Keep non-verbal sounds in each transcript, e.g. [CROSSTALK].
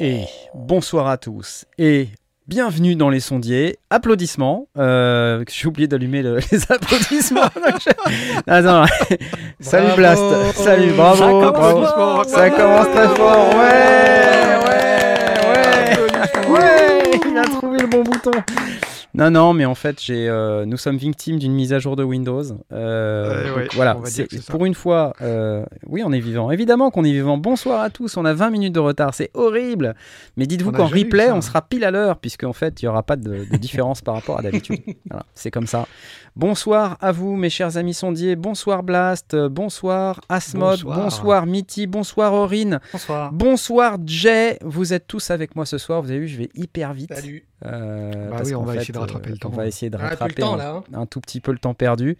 Et bonsoir à tous. Et bienvenue dans les sondiers. Applaudissements. Euh, J'ai oublié d'allumer le- [LAUGHS] les applaudissements. [LAUGHS] Attends. Salut Blast. Salut, bravo. Ça commence bravo. fort. Ça commence très fort. Ouais, ouais, ouais. Ouais, il a trouvé le bon bouton. Non, non, mais en fait, j'ai, euh, nous sommes victimes d'une mise à jour de Windows. Euh, Ouais, donc ouais, voilà, c'est- pour une fois, euh, oui, on est vivant. Évidemment qu'on est vivant. Bonsoir à tous. On a 20 minutes de retard, c'est horrible. Mais dites-vous On qu'en replay, on sera pile à l'heure, puisqu'en fait, il n'y aura pas de, de différence par rapport à d'habitude. [LAUGHS] Voilà, c'est comme ça. Bonsoir à vous, mes chers amis sondiers. Bonsoir Blast. Bonsoir Asmod. Bonsoir. Bonsoir Mitty. Bonsoir Aurine. Bonsoir. Bonsoir Jay. Vous êtes tous avec moi ce soir. Vous avez vu, je vais hyper vite. Salut. Bah oui, on va fait, essayer de rattraper le temps. On va essayer de plus rattraper temps un, là. hein. un tout petit peu le temps perdu.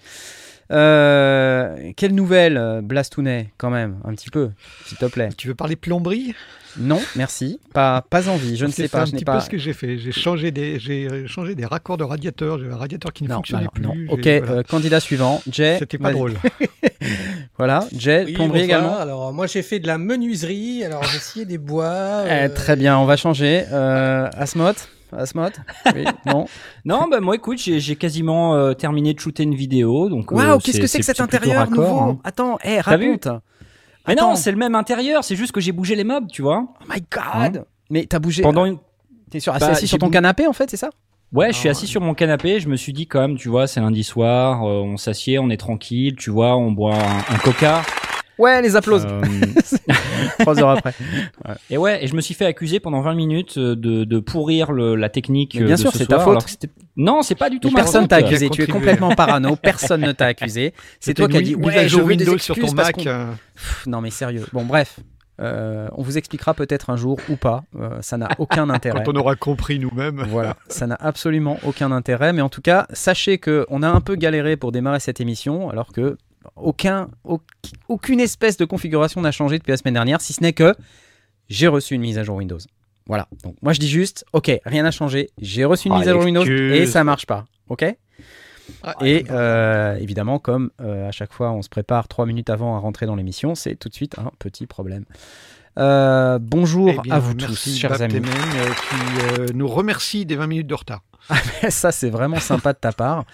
Euh, quelle nouvelle, euh, Blastounet, quand même, un petit peu, s'il te plaît. Tu veux parler plomberie? Non, merci, pas, pas envie, je ne sais C'est pas, un je n'ai petit pas. peu ce que j'ai fait. J'ai changé des, j'ai euh, changé des raccords de radiateur. J'avais un radiateur qui ne Non, fonctionnait plus. non. J'ai- Ok, voilà. euh, candidat suivant, Jay. C'était pas drôle. [LAUGHS] Voilà, Jay, Oui, plomberie bonsoir. également. Alors, moi, j'ai fait de la menuiserie. Alors, j'ai scié des bois. Eh, très bien, on va changer. Euh, Asmod Asmod Oui, [LAUGHS] non. Non, bah moi écoute, j'ai quasiment euh, terminé de shooter une vidéo, donc. euh, Waouh, qu'est-ce que c'est que cet intérieur raccord, nouveau hein. Attends, hé, vu raconte. Mais Attends. non, c'est le même intérieur, c'est juste que j'ai bougé les meubles, tu vois. Oh my god Mais t'as bougé. Pendant une. T'es sur, Bah, assis sur ton canapé en fait, c'est ça? Ouais, je suis Ah, assis sur mon canapé, je me suis dit quand même, tu vois, c'est lundi soir, euh, on s'assied, on est tranquille, tu vois, on boit un, un coca. Ouais, les applaudissements. Euh, [LAUGHS] Trois heures après. et ouais, et je me suis fait accuser pendant 20 minutes euh, de, de pourrir le- la technique. Mais euh, bien de sûr, ce c'est ta faute. Non, c'est pas du tout Mais ma personne t'a accusé, tu es complètement parano, [LAUGHS] personne ne t'a accusé. C'est toi qui as dit ouais, à je jour veux des Windows sur ton Mac. euh, Pff, Non mais sérieux. Bon bref, euh, on vous expliquera peut-être un jour ou pas. Euh, ça n'a aucun [LAUGHS] intérêt. Quand on aura compris nous-mêmes. Voilà, ça n'a absolument aucun intérêt. Mais en tout cas, sachez que on a un peu galéré pour démarrer cette émission, alors que aucun, au- aucune espèce de configuration n'a changé depuis la semaine dernière, si ce n'est que j'ai reçu une mise à jour Windows. Voilà. Donc moi je dis juste, ok, rien n'a changé. J'ai reçu une Ah, mise à jour Windows et ça marche pas. Ok? Ah, Et euh, évidemment, comme euh, à chaque fois on se prépare trois minutes avant à rentrer dans l'émission, c'est tout de suite un petit problème. Euh, bonjour eh bien, à vous merci, tous, chers Bab amis. Euh, qui euh, nous remercie des 20 minutes de retard. [LAUGHS] Ça, c'est vraiment sympa de ta part.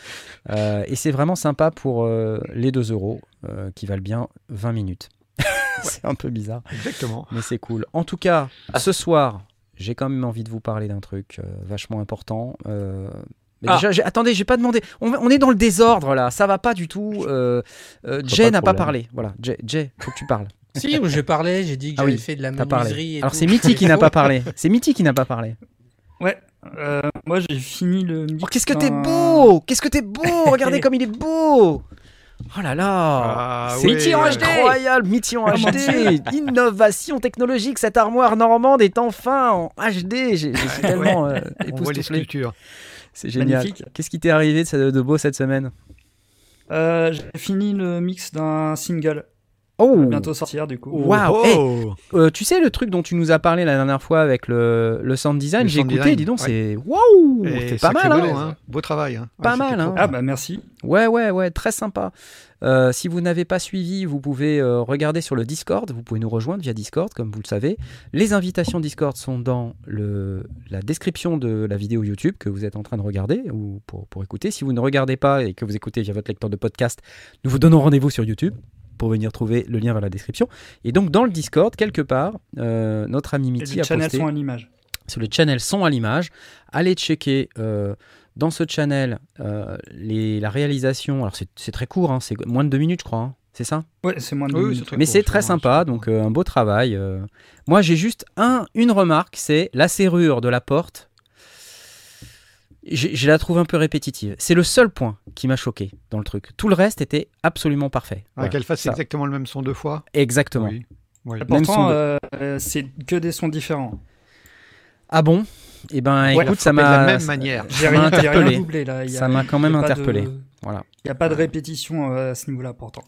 Euh, et c'est vraiment sympa pour euh, les 2 euros euh, qui valent bien 20 minutes. [LAUGHS] c'est un peu bizarre, Exactement. mais c'est cool. En tout cas, ce soir, j'ai quand même envie de vous parler d'un truc euh, vachement important. Euh, mais Ah. déjà, j'ai- attendez, j'ai pas demandé. On, on est dans le désordre là, ça va pas du tout. Euh, euh, Jay n'a pas parlé. Voilà, Jay, Jay, faut que tu parles. Si, j'ai parlé. J'ai dit que Ah j'avais oui, fait de la menuiserie. et Alors c'est Mitty qui n'a pas [LAUGHS] parlé. C'est Mitty qui n'a pas parlé. Ouais, euh, moi j'ai fini le mix Oh, qu'est-ce que t'es beau Qu'est-ce que t'es beau Regardez [LAUGHS] comme il est beau Oh là là Ah, C'est ouais. en HD incroyable, Mitty en HD Innovation technologique, cette armoire normande est enfin en HD J'ai- tellement euh, On voit les époustouflé. sculptures. C'est génial. Qu'est-ce qui t'est arrivé de, de beau cette semaine? Euh, j'ai fini le mix d'un single. Oh Bientôt sortir du coup. Waouh. Oh. Euh, Tu sais le truc dont tu nous as parlé la dernière fois avec le, le sound design, j'ai écouté, design, dis donc, ouais. c'est waouh C'est pas mal, hein hein. Beau travail. hein. Pas Ouais, mal, hein. Ah bah merci. Ouais, ouais, ouais, très sympa. Euh, si vous n'avez pas suivi, vous pouvez euh, regarder sur le Discord. Vous pouvez nous rejoindre via Discord, comme vous le savez. Les invitations Discord sont dans le, la description de la vidéo YouTube que vous êtes en train de regarder ou pour, pour écouter. Si vous ne regardez pas et que vous écoutez via votre lecteur de podcast, nous vous donnons rendez-vous sur YouTube pour venir trouver le lien vers la description. Et donc dans le Discord, quelque part, euh, notre ami Mitty les a channels posté sont à l'image. sur le channel son à l'image. Allez checker euh, dans ce channel euh, les, la réalisation. Alors c'est c'est très court, hein, c'est moins de deux minutes, je crois. hein. C'est ça? Ouais, c'est moins de Oui, deux oui, minutes. Mais court, c'est très sympa, c'est donc euh, un beau travail. euh. Moi j'ai juste un, une remarque, c'est la serrure de la porte. Je la trouve un peu répétitive. C'est le seul point qui m'a choqué dans le truc. Tout le reste était absolument parfait. Ah, Voilà, Qu'elle fasse ça. exactement le même son deux fois. Exactement. Oui. Oui. Même son Pourtant, de- euh, c'est que des sons différents. Ah bon? Et ben, Ouais, écoute, ça frappé de la m'a. même manière. J'ai Ça m'a rien, j'ai rien interpellé. doublé là. Il y a- Ça m'a quand même de- interpellé. Voilà. Il n'y a pas de répétition euh, à ce niveau-là pourtant.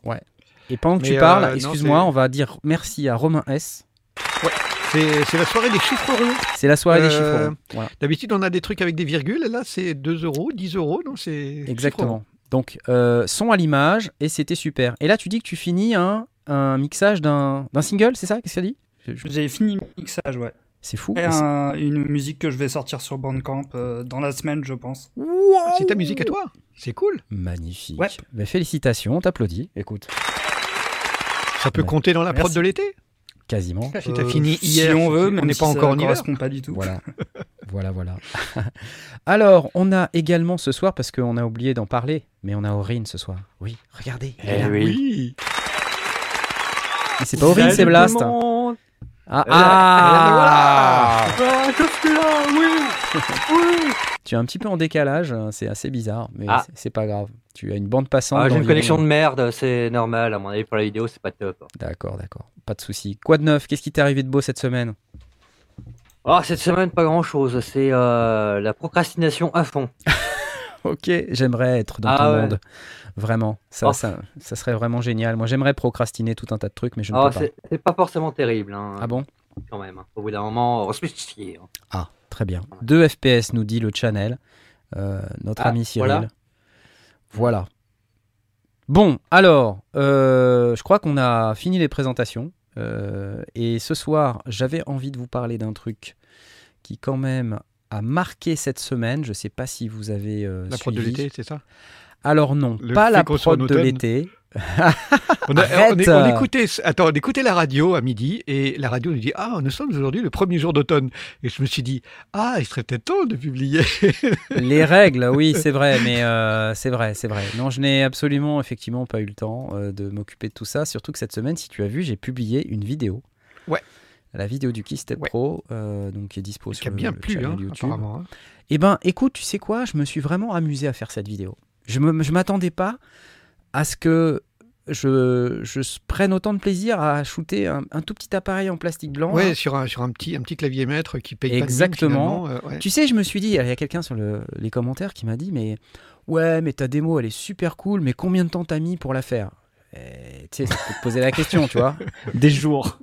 Et pendant que Mais, tu parles, euh, excuse-moi, on va dire merci à Romain S. C'est c'est la soirée des chiffres ronds. C'est la soirée des Euh, chiffres. ronds. Voilà. D'habitude, on a des trucs avec des virgules. et Là, c'est 2 euros, 10 euros. C'est ronds. Exactement. Donc, euh, son à l'image, et c'était super. Et là, tu dis que tu finis un, un mixage d'un single, c'est ça? Qu'est-ce que ça dit J'ai fini le mixage, ouais. C'est fou. Et un- une musique que je vais sortir sur Bandcamp euh, dans la semaine, je pense. Ah, c'est ta musique à toi. C'est cool. Magnifique. Ouais. Ben, félicitations, on t'applaudit. Écoute, Ça peut Ouais. compter dans la prod Merci. de l'été. Quasiment. Si t'as Euh, fini hier, si on veut, on même n'est si pas encore en hiver. correspond pas du tout. Voilà. [LAUGHS] voilà, voilà. [LAUGHS] Alors, on a également ce soir, parce qu'on a oublié d'en parler, mais on a Aurine ce soir. Oui, regardez. Eh là. oui. Oui. Mais c'est pas Aurine, c'est Blast. Ah, ah je suis là, oui Oui Tu es un petit peu en décalage, hein, c'est assez bizarre, mais Ah. c'est- pas grave. Tu as une bande passante. Ah, J'ai une connexion de merde, c'est normal. À mon avis, pour la vidéo, c'est pas top. D'accord, d'accord. Pas de souci. Quoi de neuf? Qu'est-ce qui t'est arrivé de beau cette semaine? Oh, cette semaine, pas grand chose. C'est euh, la procrastination à fond. [LAUGHS] Ok, j'aimerais être dans Ah ton ouais. monde. Vraiment, ça, Oh. ça, ça serait vraiment génial. Moi, j'aimerais procrastiner tout un tas de trucs, mais je ne Oh, peux pas. c'est pas forcément terrible. Hein, Ah bon? Quand même. hein. Au bout d'un moment, on se chier. hein. Ah, très bien. 2 FPS nous dit le channel, euh, notre Ah, ami Cyril. voilà. Voilà. Bon, alors, euh, je crois qu'on a fini les présentations. euh, et ce soir, j'avais envie de vous parler d'un truc qui, quand même, a marqué cette semaine. Je ne sais pas si vous avez euh, La suivi. c'est ça? Alors non, Le pas la prod de l'été. [LAUGHS] on, a- on est- on écoutait, attends, on écoutait la radio à midi et la radio nous dit Ah, nous sommes aujourd'hui le premier jour d'automne. Et je me suis dit Ah, il serait peut-être temps de publier. [LAUGHS] Les règles, oui, c'est vrai, mais euh, c'est vrai, c'est vrai. Non, je n'ai absolument, effectivement, pas eu le temps euh, de m'occuper de tout ça. Surtout que cette semaine, si tu as vu, j'ai publié une vidéo. Ouais. La vidéo du Key Step Ouais. Pro, euh, donc qui est dispo qui sur a bien le, plu, hein, YouTube. hein. Eh ben, écoute, tu sais quoi Je me suis vraiment amusé à faire cette vidéo. Je ne je m'attendais pas à ce que je, je prenne autant de plaisir à shooter un, un tout petit appareil en plastique blanc. Ouais, là. sur un, sur un, petit, un petit clavier maître qui paye Exactement. pas de mine, finalement, euh, ouais. Tu sais, je me suis dit, il y a quelqu'un sur le- les commentaires qui m'a dit, mais ouais, mais ta démo, elle est super cool, mais combien de temps t'as mis pour la faire? Et, Tu sais, ça peut te poser la question, tu vois. [LAUGHS] Des jours.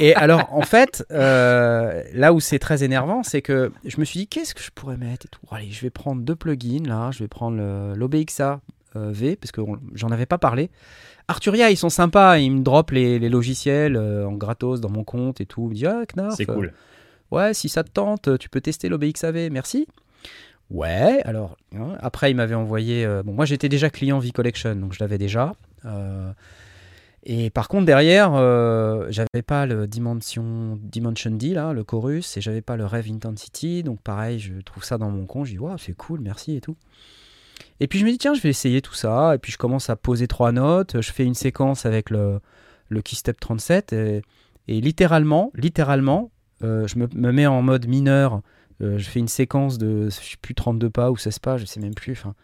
Et alors, en fait, euh, là où c'est très énervant, c'est que je me suis dit, qu'est-ce que je pourrais mettre et tout. Allez, je vais prendre deux plugins, là. Je vais prendre le- l'OBXA euh, V, parce que j'en avais pas parlé. Arturia, ils sont sympas, ils me dropent les, les logiciels euh, en gratos dans mon compte et tout. Ils me disent, ah, Knarf, C'est euh, cool. Ouais, si ça te tente, tu peux tester l'OBXAV, merci. Ouais, alors, hein, après, il m'avait envoyé. euh, bon, moi, j'étais déjà client V-Collection, donc je l'avais déjà. Euh, et par contre, derrière, euh, j'avais pas le Dimension, Dimension D, là, le chorus, et j'avais pas le Rev Intensity. Donc, pareil, je trouve ça dans mon compte. Je dis, waouh, c'est cool, merci et tout. Et puis, je me dis, tiens, je vais essayer tout ça. Et puis, je commence à poser trois notes. Je fais une séquence avec le, le Keystep 37. Et, et littéralement, littéralement, euh, je me, me mets en mode mineur. Je fais une séquence de, je sais plus, 32 pas ou 16 pas, je sais même plus. Enfin,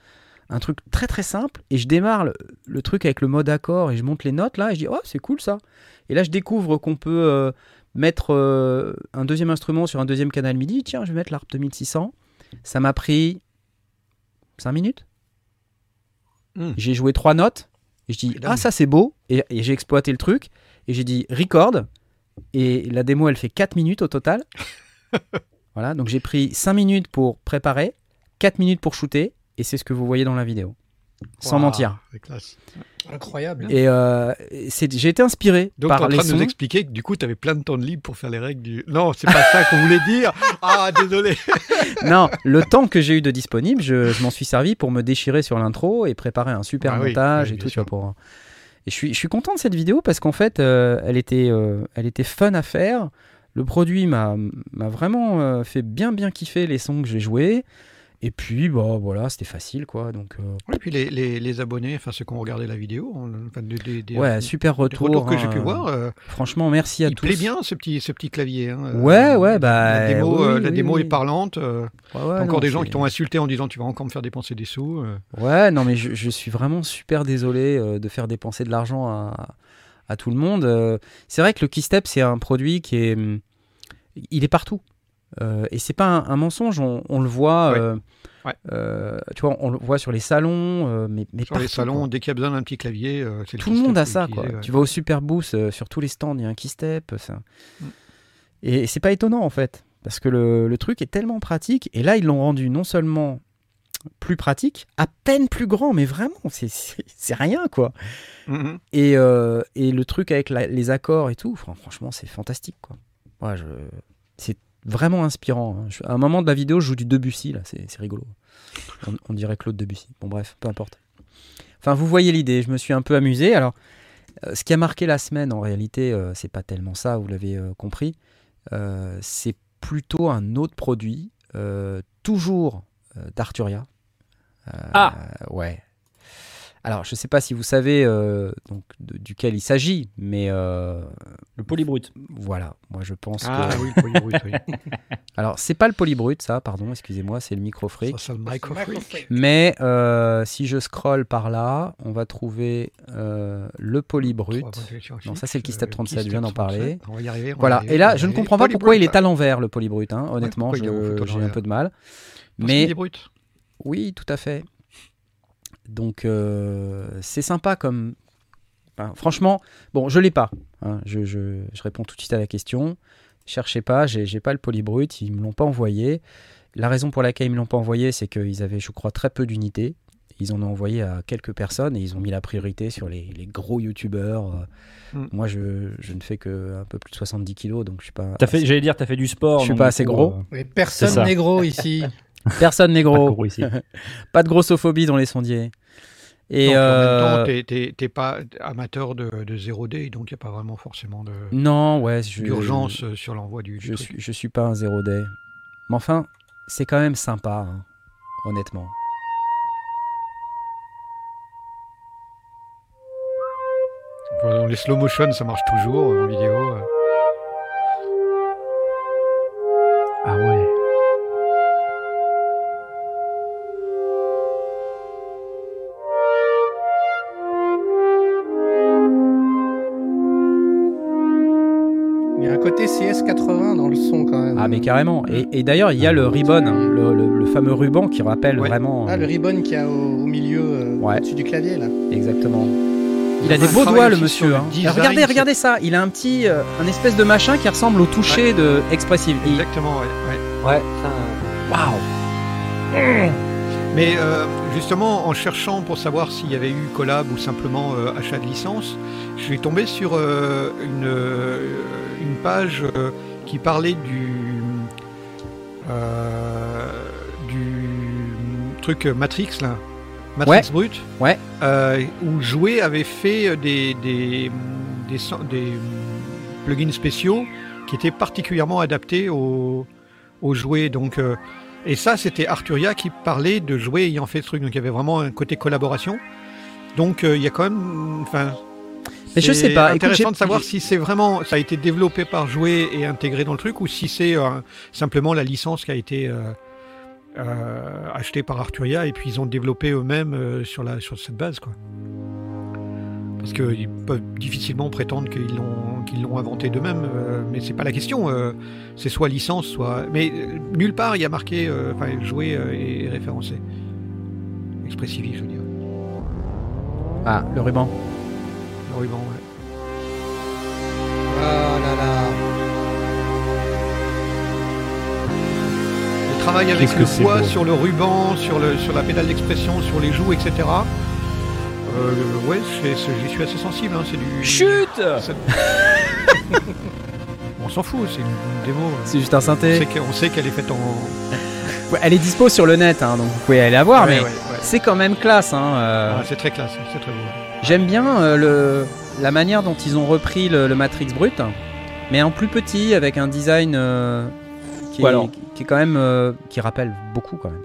un truc très très simple. Et je démarre le, le truc avec le mode accord et je monte les notes là. Et je dis, oh, c'est cool ça. Et là, je découvre qu'on peut euh, mettre euh, un deuxième instrument sur un deuxième canal MIDI. Tiens, je vais mettre l'ARP 2600. Ça m'a pris 5 minutes. Hmm. J'ai joué trois notes. Et je dis, ah, ça c'est beau. Et, et j'ai exploité le truc. Et j'ai dit, record. Et la démo, elle fait 4 minutes au total. [LAUGHS] voilà, donc j'ai pris 5 minutes pour préparer, 4 minutes pour shooter, et c'est ce que vous voyez dans la vidéo. Sans mentir. c'est classe. Incroyable. Et euh, j'ai été inspiré Donc, es par en les train de sons. nous expliquer que du coup, tu avais plein de temps de libre pour faire les règles du. Non, c'est pas ça qu'on voulait dire. Ah, désolé. [LAUGHS] non, le temps que j'ai eu de disponible, je, je m'en suis servi pour me déchirer sur l'intro et préparer un super Ah oui, montage oui, et tout. tu vois, pour... Et je suis, je suis content de cette vidéo parce qu'en fait, euh, elle, était, euh, elle était fun à faire. Le produit m'a m'a vraiment euh, fait bien bien kiffer les sons que j'ai joués. Et puis, bah voilà, c'était facile quoi. Donc, euh, Et puis les, les, les abonnés, enfin ceux qui ont regardé la vidéo, enfin, des, des- des- ouais, super retour. retours que j'ai hein, pu euh, voir, euh, Franchement, merci à il tous. plaît bien ce petit, ce petit clavier. hein, euh, Ouais, ouais, bah, La démo, oui, la oui, démo oui. est parlante. Ouais, ouais, encore non, des gens qui t'ont insulté en disant tu vas encore me faire dépenser des sous. Ouais, non, mais je, je suis vraiment super désolé de faire dépenser de l'argent à, à tout le monde. C'est vrai que le Keystep, c'est un produit qui est. hum, Il est partout. Euh, et c'est pas un, un mensonge, on, on le voit. Ouais. euh, Ouais. euh, tu vois, on le voit sur les salons, euh, mais, mais Sur les partout, salons, quoi. dès qu'il y a besoin d'un petit clavier, euh, c'est Tout le monde a ça, quoi. ouais. Tu vas au Superboost, euh, sur tous les stands, il y a un keystep. Ça. Mm. Et, c'est pas étonnant, en fait. Parce que le, le truc est tellement pratique. Et là, ils l'ont rendu non seulement plus pratique, à peine plus grand, mais vraiment, c'est- c'est c'est rien, quoi. Mhm. Et, euh, et le truc avec la- les accords et tout, fran- franchement, c'est fantastique, quoi. Ouais, je... C'est vraiment inspirant. hein. Je- À un moment de la vidéo, je joue du Debussy, là, c'est c'est rigolo. On, on dirait Claude Debussy. Bon, bref, peu importe. Enfin, vous voyez l'idée, je me suis un peu amusé. Alors, euh, ce qui a marqué la semaine, en réalité, euh, c'est pas tellement ça, vous l'avez euh, compris. C'est plutôt un autre produit, toujours d'Arturia. Ah Ouais. Alors, je sais pas si vous savez euh, donc, de- duquel il s'agit, mais euh, Le polybrut. voilà, moi je pense Ah que. oui, le polybrut, oui. [LAUGHS] Alors, c'est pas le polybrut, ça, pardon, excusez-moi, c'est le microfreak. Ça, c'est le microfreak. Mais euh, si je scroll par là, on va trouver euh, le polybrut. Non, ça, c'est le Keystep 37, je viens d'en parler. On va y arriver. Voilà, y arriver, et là, je ne comprends pas pourquoi il est Polybrut, à l'envers, le polybrut. hein. Honnêtement, il est j'ai un peu de mal. parce Mais est brut. oui, tout à fait. Donc, euh, c'est sympa comme. enfin, franchement, bon, je l'ai pas. hein. Je, je- je réponds tout de suite à la question. Cherchez pas, j'ai pas le polybrut, ils me l'ont pas envoyé. La raison pour laquelle ils me l'ont pas envoyé, c'est qu'ils avaient, je crois, très peu d'unités. Ils en ont envoyé à quelques personnes et ils ont mis la priorité sur les, les gros youtubeurs. Mm. Moi, je, je ne fais que un peu plus de 70 kilos, donc je suis pas. Fait, j'allais dire, t'as fait du sport. Je suis pas assez gros. euh, Mais personne n'est gros [LAUGHS] ici. Personne n'est pas gros. gros ici. [LAUGHS] Pas de grossophobie dans les sondiers. Et Donc, en euh, même temps, t'es- t'es pas amateur de, de 0D, donc il n'y a pas vraiment forcément de- non, ouais, je- d'urgence euh, sur l'envoi du, du Je truc. suis, je suis pas un zéro day. Mais enfin, c'est quand même sympa, hein, honnêtement. Dans les slow motion, ça marche toujours euh, en vidéo. Son quand même. Ah, mais carrément. Et, et d'ailleurs, il y a le ribbon, hein, le, le- le fameux ruban qui rappelle Ouais. vraiment. Ah, euh, le ribbon qu'il y a au, au milieu, euh, Ouais. au-dessus du clavier là. Exactement. Il a des beaux doigts, le monsieur. hein. design, regardez, regardez ça. Il a un petit, euh, un espèce de machin qui ressemble au toucher de Expressive. Il- Exactement, ouais. ouais. Waouh. Mais euh, justement, en cherchant pour savoir s'il y avait eu collab ou simplement euh, achat de licence, je suis tombé sur euh, une, euh, une page euh, qui parlait du, euh, du truc Matrix, là. Matrix Brut. Ouais. Euh, où Jouet avait fait des, des, des, so- des plugins spéciaux qui étaient particulièrement adaptés aux, aux jouets. Donc, euh, et ça, c'était Arturia qui parlait de jouets ayant fait ce truc. Donc, il y avait vraiment un côté collaboration. Donc, il y a quand même. Enfin. Mais je sais pas. Intéressant de savoir si c'est vraiment ça a été développé par Jouet et intégré dans le truc ou si c'est euh, simplement la licence qui a été euh, euh, achetée par Arturia et puis ils ont développé eux-mêmes euh, sur la sur cette base quoi. Parce qu'ils peuvent difficilement prétendre qu'ils l'ont qu'ils l'ont inventé d'eux-mêmes, euh, mais c'est pas la question. euh, c'est soit licence, soit. Mais euh, nulle part il y a marqué, euh, enfin joué euh, et référencé. Expressivi, je veux dire. Ah, le ruban. Le ruban, ouais. Oh là là. Il travaille avec Qu'est-ce que le poids sur le ruban, sur, le, sur la pédale d'expression, sur les joues, etc. Euh, ouais, j'y suis assez sensible. Hein, c'est du. Chut [LAUGHS] [LAUGHS] on s'en fout, c'est une, une démo. C'est juste un On synthé. on sait qu'elle est faite en. Ouais, Elle est dispo sur le net, hein, donc vous pouvez aller la voir, Ouais, mais ouais, ouais. c'est quand même classe. Hein, euh. Ah, c'est très classe, c'est très beau. J'aime bien euh, le, la manière dont ils ont repris le, le Matrix brut, mais en plus petit, avec un design euh, qui, est, alors- qui est quand même euh, qui rappelle beaucoup quand même.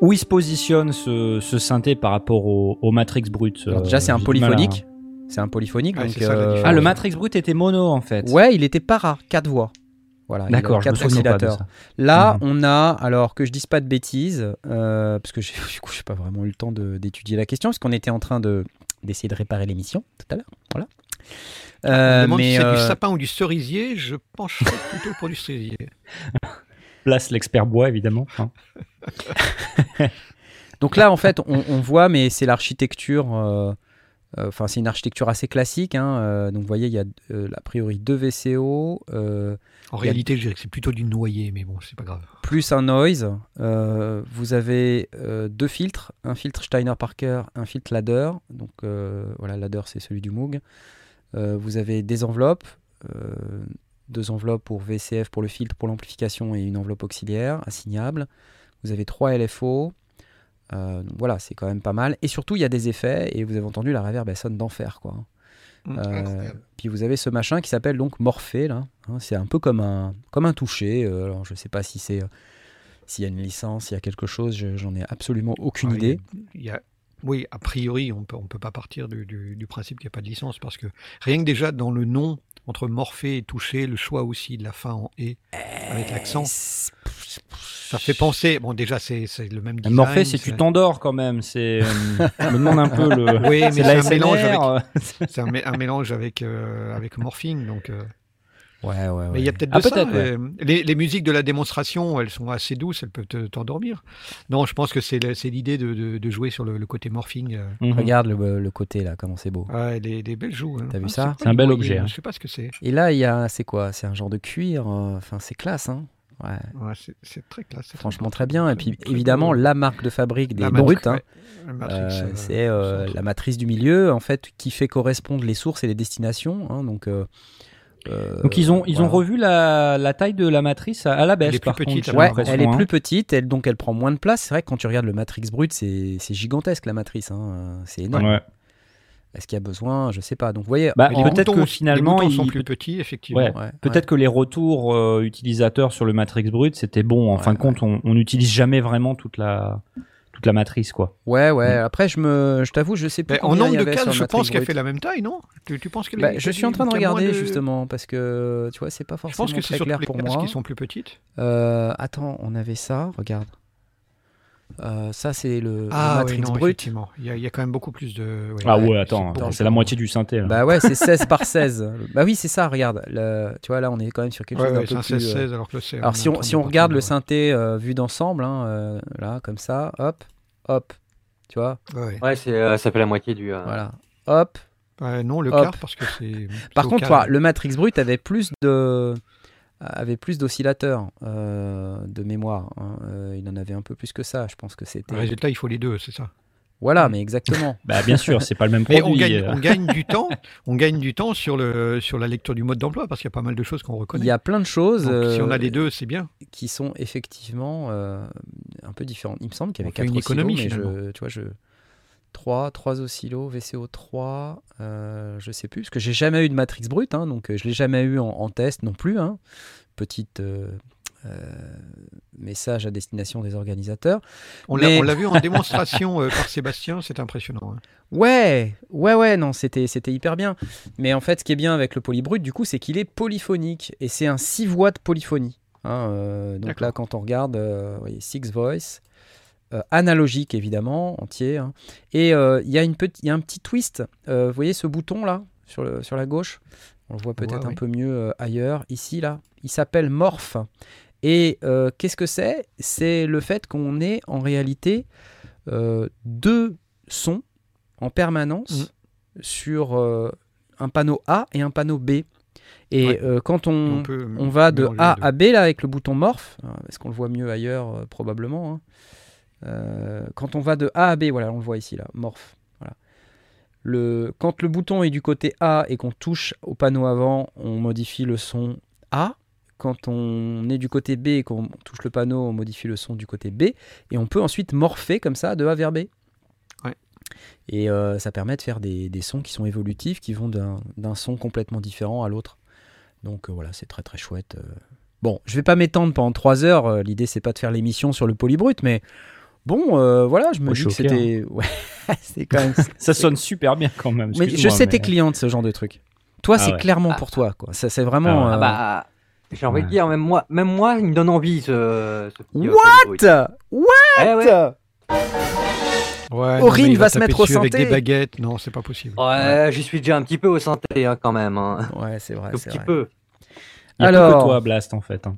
Où il se positionne ce, ce synthé par rapport au, au Matrix Brut Alors déjà c'est un polyphonique, c'est un polyphonique. Donc, ça. Ah, le Matrix Brut était mono en fait. Ouais, il était pas rare, quatre voix. Voilà, il D'accord, quatre oscillateurs. Là, Mhm. on a, alors que je dise pas de bêtises, euh, parce que j'ai- [LAUGHS] du coup, j'ai pas vraiment eu le temps d'étudier la question, parce qu'on était en train de d'essayer de réparer l'émission tout à l'heure. Voilà. Je me Euh, demande si c'est euh, du sapin ou du cerisier, je pencherais [LAUGHS] plutôt pour du cerisier. [LAUGHS] Place l'expert bois, évidemment. hein. [LAUGHS] Donc là, en fait, on, on voit, mais c'est l'architecture. euh, euh, Enfin, c'est une architecture assez classique. hein, euh, donc, vous voyez, il y a euh, a priori deux VCO, euh, En a- réalité, je dirais que c'est plutôt du noyer, mais bon, c'est pas grave. plus un noise. Euh, vous avez euh, deux filtres, un filtre Steiner Parker, un filtre ladder. Donc euh, voilà, ladder c'est celui du Moog. Vous avez des enveloppes, deux enveloppes pour VCF pour le filtre, pour l'amplification et une enveloppe auxiliaire assignable. Vous avez trois LFO. Donc voilà, c'est quand même pas mal. Et surtout, il y a des effets et vous avez entendu la reverb, elle sonne d'enfer quoi. Mm. Euh, puis vous avez ce machin qui s'appelle donc Morphée là. Hein, c'est un peu comme un comme un toucher. Euh, alors je sais pas si c'est euh, s'il y a une licence, s'il y a quelque chose, je- j'en ai absolument aucune Ah, idée. il y a- Oui, a priori, on peut, on peut pas partir du, du- du principe qu'il n'y a pas de licence, parce que rien que déjà dans le nom, entre morphée et touché, le choix aussi de la fin en et, avec l'accent, ça fait penser. Bon, déjà, c'est c'est le même design. Morphée, c'est tu t'endors quand même. C'est, euh, [LAUGHS] je me demande un peu le. Oui, [LAUGHS] mais c'est un la mélange avec, [LAUGHS] un, un mélange avec, euh, avec morphine, donc. Ouais, ouais, Mais il y a peut-être Ah, de ça. peut-être, ouais. euh, les, les musiques de la démonstration, elles sont assez douces, elles peuvent te- t'endormir. Non, je pense que c'est l'idée de, de- de jouer sur le, le côté morphing. euh. Mhm. Regarde le, le côté là, comment c'est beau. Des, des belles joues. hein. T'as vu Ah, ça C'est un bel objet, hein. Je sais pas ce que c'est. Et là, il y a, c'est quoi? C'est un genre de cuir. euh, Enfin, c'est classe, hein. Ouais, Ouais, c'est- très classe. franchement très très bien. Et puis évidemment, beau. la marque de fabrique des brutes. hein. Euh, euh, c'est euh, la matrice du milieu en fait qui fait correspondre les sources et les destinations. hein, donc, euh, euh, Donc ils ont ils ont revu la, la taille de la matrice à, à la baisse. Elle est plus par petite, contre, j'ai Ouais, elle est hein. plus petite, elle, donc elle prend moins de place. C'est vrai que quand tu regardes le Matrix brut, c'est c'est gigantesque la matrice. hein, C'est énorme. Ouais. Est-ce qu'il y a besoin? Je sais pas. Donc vous voyez, Bah, peut-être boutons- que finalement, les boutons sont ils- plus petits, effectivement. Ouais. ouais, Peut-être que les retours euh, utilisateurs sur le Matrix brut, c'était bon. En Ouais, fin de compte, on n'utilise jamais vraiment toute la toute la matrice, quoi. ouais, ouais. Après, je me, je t'avoue, je sais plus. En nombre de le je pense qu'elle fait la même taille, non? Tu, tu penses qu'elle Bah, je suis en train de regarder de- justement parce que tu vois, c'est pas Je forcément pense que c'est très clair pour moi. qui sont plus petites. Euh, attends, on avait ça. Regarde. Euh, ça, c'est le, le Ah, Matrix oui, non, brut. Il y, a, il y a quand même beaucoup plus de. Ah Ouais, ouais, attends, c'est- la moitié du synthé. là. Bah ouais, c'est 16 par 16. Bah oui, c'est ça, regarde. Le- tu vois, là, on est quand même sur quelque Ouais, chose d'un ouais, peu c'est un plus... euh, 16-16, alors que le c'est. Alors, si on, si on regarde le synthé euh, vu d'ensemble, hein, euh, là, comme ça, hop, hop, tu vois, ouais. Ouais. Ouais, c'est, euh, ça fait la moitié du. euh, voilà, hop. Ouais, non, le Hop. quart, parce que c'est. Par contre, toi, le Matrix brut avait plus de avait plus d'oscillateurs euh, de mémoire. hein. Euh, il en avait un peu plus que ça. Je pense que c'était. Le résultat, il faut les deux, c'est ça? Voilà, mais exactement. [LAUGHS] Bah bien sûr, c'est pas le même Mais produit. on gagne, euh. on gagne du temps. On gagne du temps sur le sur la lecture du mode d'emploi parce qu'il y a pas mal de choses qu'on reconnaît. Il y a plein de choses Donc, si on a les deux, c'est bien. qui sont effectivement euh, un peu différentes. Il me semble qu'il y avait quatre une économie, oscillos, mais je, tu vois, je 3, 3 oscillos, VCO 3, euh, je sais plus, parce que j'ai jamais eu de matrix brute, hein, donc euh, je l'ai jamais eu en, en test non plus. hein. Petite euh, euh, message à destination des organisateurs. On l'a Mais- on l'a vu en [LAUGHS] démonstration par Sébastien, c'est impressionnant. hein. Ouais, ouais, ouais, non, c'était, hyper bien. Mais en fait, ce qui est bien avec le polybrut, du coup, c'est qu'il est polyphonique et c'est un 6 voix de polyphonie. hein, donc là, quand on regarde, euh, vous voyez, six voice, euh, analogique évidemment, entier. hein. Et euh, il y, a une petite- il y a un petit twist. Euh, vous voyez ce bouton là, sur, le, sur la gauche? On le voit peut-être Ouais, un oui. peu mieux ailleurs. Ici, là, il s'appelle Morph. Et qu'est-ce que c'est? C'est le fait qu'on ait en réalité deux sons en permanence sur euh, un panneau A et un panneau B. Et Ouais. euh, quand on, On peut on va de A à B là avec le bouton morph, hein, est-ce qu'on le voit mieux ailleurs euh, probablement hein. Euh, Quand on va de A à B, voilà, on le voit ici là, morph. Voilà. Le, quand le bouton est du côté A et qu'on touche au panneau avant, on modifie le son A. Quand on est du côté B et qu'on touche le panneau, on modifie le son du côté B. Et on peut ensuite morpher comme ça de A vers B. Ouais. Et euh, ça permet de faire des, des sons qui sont évolutifs, qui vont d'un son complètement différent à l'autre. Donc euh, voilà, c'est très très chouette. Bon, je vais pas m'étendre pendant trois heures. L'idée c'est pas de faire l'émission sur le polybrut, mais bon, euh, voilà, je me dis que c'était, [LAUGHS] ouais, c'est quand même. [LAUGHS] Ça sonne super bien quand même. mais je sais t'es mais- client de ce genre de truc. Toi, Ah c'est ouais. clairement Ah. pour toi, quoi. Ça, c'est vraiment. Ah Ah euh, bah, j'ai envie de dire, même moi, même moi, il me donne envie ce. ce petit, euh, What? Polybrut. Eh ouais. Non, Aurine il va se mettre au dessus avec synthé. des baguettes. Non, c'est pas possible. Ouais, j'y suis déjà un petit peu au synthé hein, quand même. Hein. Ouais, c'est vrai. Un petit vrai. peu. Il y a plus Alors- que toi, Blast, en fait. hein.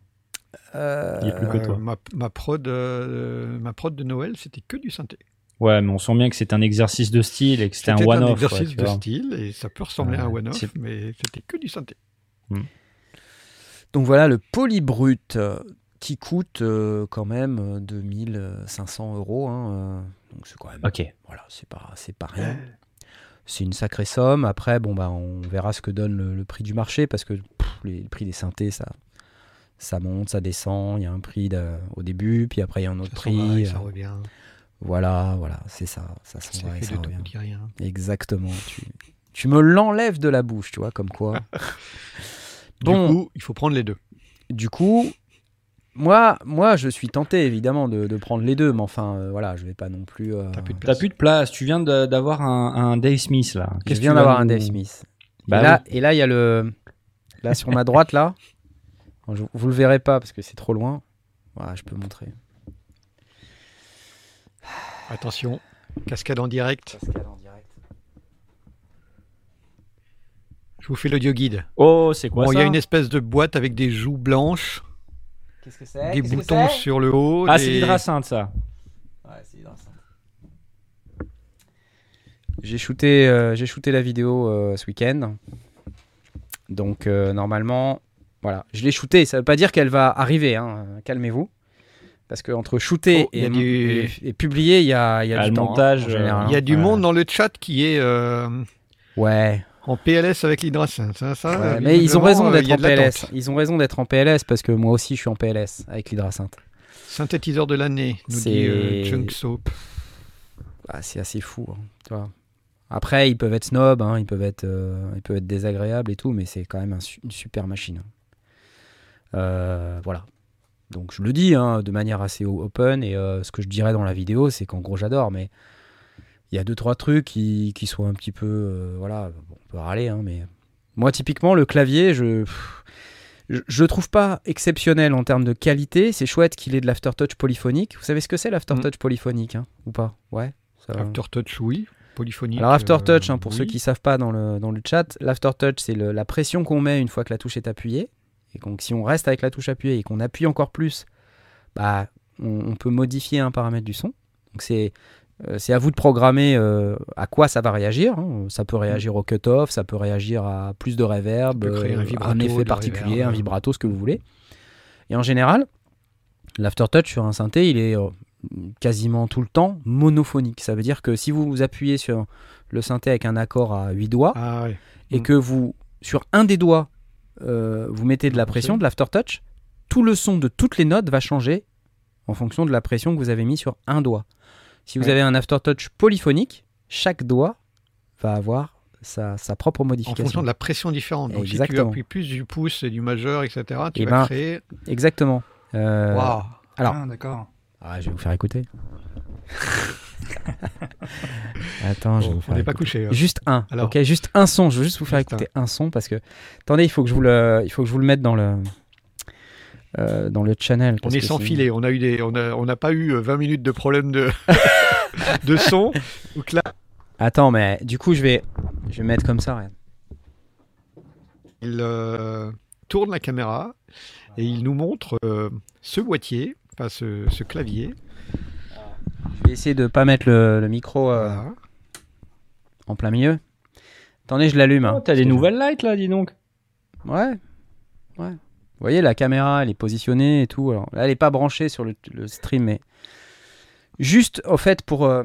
Euh, Il est plus que toi. ma, ma prod, euh, ma prod de Noël, c'était que du synthé. Ouais, mais on sent bien que c'est un exercice de style et que c'était un C'était un one-off. quoi, exercice de style et ça peut ressembler à un one-off, mais c'était que du synthé. Donc voilà le polybrut euh, qui coûte euh, quand même euh, 2500 euros. hein, euh, donc c'est quand même. Ok. Voilà, c'est pas, c'est pas rien. C'est une sacrée somme. Après, bon, bah, on verra ce que donne le, le prix du marché parce que pff, les, le prix des synthés, ça, ça monte, ça descend. Il y a un prix de- au début, puis après, il y a un autre Ça va prix. et ça euh, revient. Voilà, voilà, c'est ça. Ça s'en va et ça tout, rien. Exactement. Tu, tu me l'enlèves de la bouche, tu vois, comme quoi. [LAUGHS] Bon. Du coup, il faut prendre les deux. Du coup, moi, moi, je suis tenté évidemment de, de prendre les deux, mais enfin, euh, voilà, je vais pas non plus. euh, T'as plus de T'as place. plus de place. Tu viens d'avoir un, un Dave Smith là. Je Qu'est-ce que viens d'avoir un Dave Smith. Bah et, là, et là, il y a le. Là, sur ma droite, là. Je- Vous le verrez pas parce que c'est trop loin. Voilà, je peux montrer. Attention, cascade en direct. Je vous fais l'audio guide. Oh, c'est quoi Bon, il ça y a une espèce de boîte avec des joues blanches, Qu'est-ce que c'est? Des boutons sur le haut. Ah, des- c'est l'hydrasinte ça. Ouais, c'est. J'ai shooté, euh, j'ai shooté la vidéo euh, ce week-end. Donc euh, normalement, voilà, je l'ai shooté. Ça veut pas dire qu'elle va arriver. hein, euh, Calmez-vous. Parce que entre shooter Oh, et, du- et- et publier, il y a, y a Ah, du le temps, hein, montage, Il y a hein. du Ouais. monde dans le chat qui est euh, Ouais. en PLS avec l'hydrascine. Ça, ça, ouais, euh, mais ils ont raison euh, d'être en. PLS. Ils ont raison d'être en PLS parce que moi aussi je suis en PLS avec l'hydrasynth. Synthétiseur de l'année, nous C'est- dit euh, Junk Soap. Ah, c'est assez fou. hein, tu vois. Après, ils peuvent être snobs, hein, ils, peuvent être, euh, ils peuvent être désagréables et tout, mais c'est quand même un su- une super machine. Euh, voilà. Donc je le dis hein, de manière assez open et euh, ce que je dirais dans la vidéo, c'est qu'en gros j'adore, mais il y a deux trois trucs qui, qui sont un petit peu, euh, voilà, bon, on peut râler, hein, mais moi typiquement le clavier, je je, le trouve pas exceptionnel en termes de qualité. C'est chouette qu'il ait de l'aftertouch polyphonique. Vous savez ce que c'est l'aftertouch polyphonique, hein, ou pas? Ouais. ça- Aftertouch, oui. Polyphonique. alors Aftertouch, hein, pour oui. ceux qui savent pas dans le, dans le chat, l'Aftertouch c'est la pression qu'on met une fois que la touche est appuyée. Et donc si on reste avec la touche appuyée et qu'on appuie encore plus, bah, on, on peut modifier un paramètre du son. Donc c'est euh, à vous de programmer euh, à quoi ça va réagir. hein. Ça peut réagir au cut-off, ça peut réagir à plus de reverb, un euh, vibrato, un effet particulier, reverb. un vibrato, ce que vous voulez. Et en général, l'Aftertouch sur un synthé, il est quasiment tout le temps monophonique. Ça veut dire que si vous vous appuyez sur le synthé avec un accord à 8 doigts Ah et Mm. que vous, sur un des doigts, euh, vous mettez de la pression, de l'aftertouch, tout le son de toutes les notes va changer en fonction de la pression que vous avez mis sur un doigt. Si vous Ouais. avez un aftertouch polyphonique, chaque doigt va avoir sa, sa propre En modification. fonction de la pression différente. Donc si tu Exactement. appuies plus du pouce et du majeur, etc., tu Eh vas ben, créer. Exactement. Euh, Waouh. alors- Ah, d'accord. ah, je vais vous faire écouter. [LAUGHS] Attends, je vais vous on faire n'est pas couché. hein. Juste un, Alors. ok, juste un son. Je veux juste vous faire Juste écouter un. son parce que attendez, il faut que je vous le, il faut que je vous le mette dans le, euh, dans le channel. On est que sans sinon- filet. On a eu des, on a, on n'a pas eu euh, 20 minutes de problème de, [LAUGHS] de son. Donc là, Attends, mais du coup, je vais, je vais mettre comme ça. regarde. il euh, tourne la caméra et il nous montre euh, ce boîtier, enfin ce, ce clavier. Je vais essayer de pas mettre le, le micro euh, Voilà. En plein milieu. Attendez, je l'allume. hein, Oh, T'as des nouvelles lights là, dis donc. Ouais, ouais. Vous voyez, la caméra, elle est positionnée et tout. Alors, là, elle est pas branchée sur le, le stream, mais juste, au fait, pour. euh,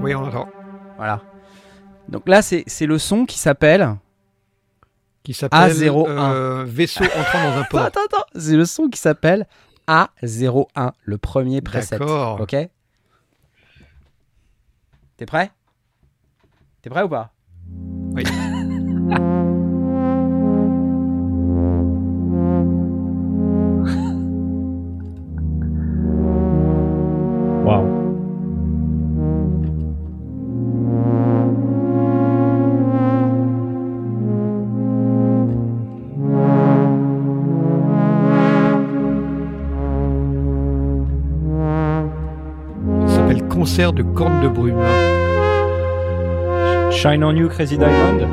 Oui, on entend. Voilà. Donc là, c'est c'est le son qui s'appelle. Qui s'appelle A01. euh, vaisseau entrant dans un [LAUGHS] port. Attends, attends, c'est le son qui s'appelle A01, le premier preset. D'accord. Ok? T'es prêt? T'es prêt ou pas? Oui. de Corne de Brume. Shine on You Crazy Diamond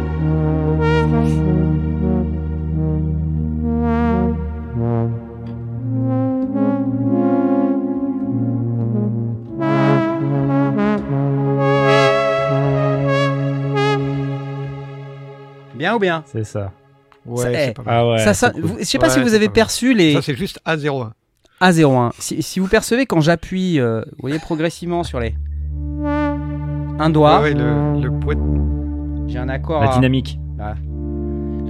Bien ou bien? C'est ça. Ouais, ça, eh. pas. Ah ouais, ça, je sais pas si vous avez perçu les, Ça, c'est juste A01. A01. Si, si vous percevez quand j'appuie, euh, vous voyez progressivement sur les un doigt, Ouais, ouais, le, le poète. j'ai un accord. La à- dynamique. Là,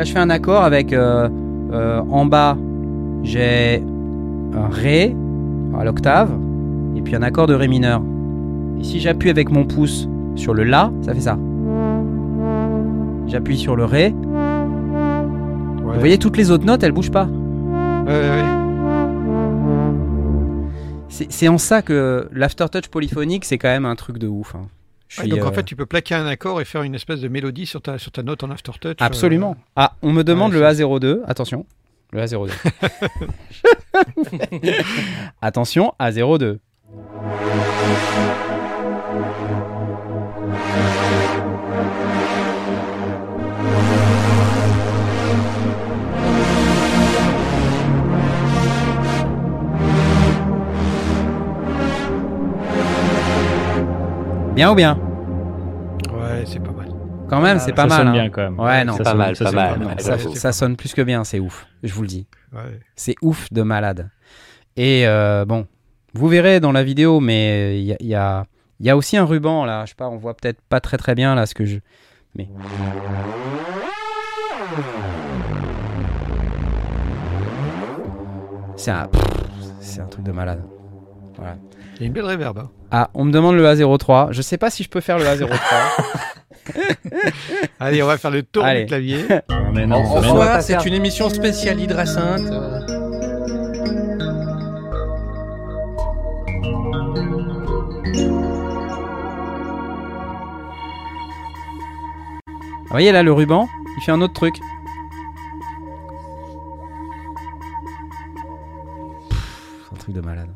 je fais un accord avec euh, euh, en bas, j'ai un Ré à l'octave et puis un accord de Ré mineur. Et si j'appuie avec mon pouce sur le La, ça fait ça. J'appuie sur le Ré. Ouais. Vous voyez, toutes les autres notes, elles bougent pas. Ouais, ouais, ouais. C'est en ça que l'aftertouch polyphonique, c'est quand même un truc de ouf. hein. Ouais, donc en euh, fait, tu peux plaquer un accord et faire une espèce de mélodie sur ta, sur ta note en aftertouch. euh, Absolument. Ah, on me demande Ouais, le A02. Attention. Le A02. [LAUGHS] [LAUGHS] Attention, A02. Bien ou bien Ouais, c'est pas mal. Quand même, Ah, c'est ça pas ça mal. sonne hein. bien quand même. Ouais, non. Ça Pas sonne- mal, ça pas sonne mal. pas mal. Ouais, Ça, ça sonne plus que bien, c'est ouf. Je vous le dis. Ouais. C'est ouf de malade. Et euh, bon, vous verrez dans la vidéo, mais il y a, y, a, il y a aussi un ruban là. Je sais pas, on voit peut-être pas très très bien là ce que je. Mais. C'est un, c'est un truc de malade. Voilà. Il y a une belle réverb. hein. Ah, on me demande le A03. Je sais pas si je peux faire le A03. [LAUGHS] Allez, on va faire le tour Allez. du clavier. [LAUGHS] Mais non, c'est une émission spéciale Hydrasynth. euh. Vous voyez là le ruban Il fait un autre truc. Pff, C'est un truc de malade.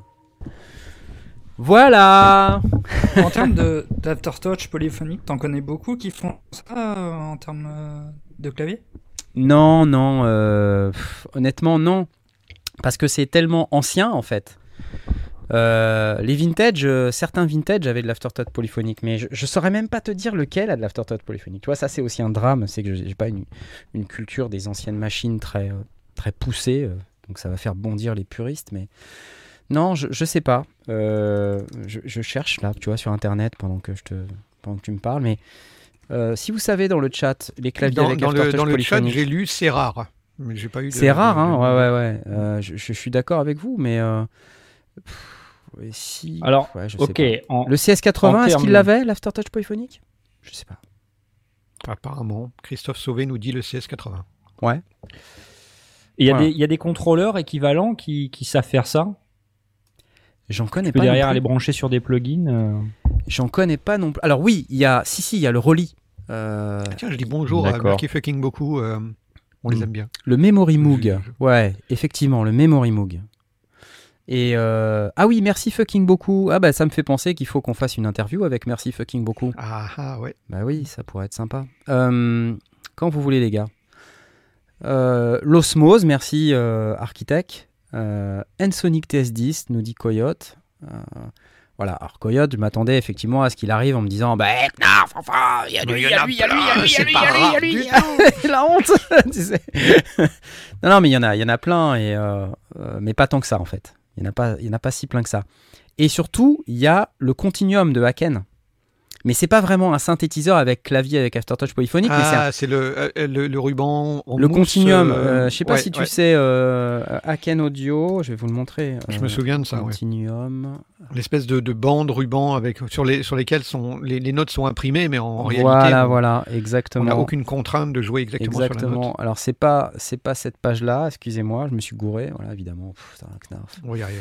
Voilà En termes d'aftertouch polyphonique, t'en connais beaucoup qui font ça euh, en termes euh, de clavier? Non, non, euh, pff, honnêtement non. Parce que c'est tellement ancien en fait. Les vintage, certains vintage avaient de l'afterthought polyphonique, mais je, je saurais même pas te dire lequel a de l'afterthought polyphonique. Tu vois, ça c'est aussi un drame, c'est que j'ai pas une, une culture des anciennes machines très, très poussée, donc ça va faire bondir les puristes, mais non, je, je sais pas. Euh, je, je cherche là, tu vois, sur internet pendant que, je te, pendant que tu me parles, mais euh, si vous savez dans le chat les claviers Dans, avec dans le, dans le chat, j'ai lu c'est rare. Mais j'ai pas eu de- c'est rare, hein, de- ouais, ouais, ouais. Euh, je, je suis d'accord avec vous, mais. euh, pff, ouais, si. Alors, ouais, je sais Ok. pas. en- Le CS80, en est-ce qu'il l'avait, l'aftertouch polyphonique? Je sais pas. Apparemment, Christophe Sauvé nous dit le CS80. Il y, a Voilà. des- il y a des contrôleurs équivalents qui, qui savent faire ça? J'en connais Tu peux pas. derrière non aller plus. brancher sur des plugins. euh, J'en connais pas non plus. Alors oui, il y a. Si, si, il y a le Rolly. Euh, Tiens, je dis bonjour à. Murky Fucking beaucoup. euh, on les Mm. aime bien. le Memory Moog. Ouais, effectivement, le Memory Moog. Et euh, ah oui, merci fucking beaucoup. Ah bah ça me fait penser qu'il faut qu'on fasse une interview avec merci fucking beaucoup. Ah, ah, ouais. Bah oui, ça pourrait être sympa. Euh, quand vous voulez, les gars. Euh, L'osmose, merci euh, Architect. Euh, Ensonic TS10, nous dit Coyote. Euh, voilà, alors Coyote, je m'attendais effectivement à ce qu'il arrive en me disant Bah, Knarf, enfin, il y a lui, il y a lui, il y a lui, il y a lui, il y a lui, il y a lui, il y a lui, la honte. Non, non, mais il y en a, il y en a plein, et, euh, euh, mais pas tant que ça en fait. Il n'y en, a pas- il y en a pas si plein que ça. Et surtout, il y a le continuum de Haken. Mais c'est pas vraiment un synthétiseur avec clavier avec aftertouch polyphonique, Ah, c'est le, euh, le, le ruban. en le mousse, continuum. euh, euh, je sais pas ouais, si tu ouais. sais, euh, Haken Audio, je vais vous le montrer. Je me souviens de ça, ouais. Continuum. L'espèce de, de bande ruban avec, sur, les, sur lesquelles sont, les, les notes sont imprimées, mais en, réalité, voilà, on- voilà, on exactement. n'a aucune contrainte de jouer exactement, sur la Exactement. note. Alors c'est pas c'est pas cette page-là, excusez-moi, je me suis gouré, voilà évidemment. Pff, c'est un knarf. On va y arriver.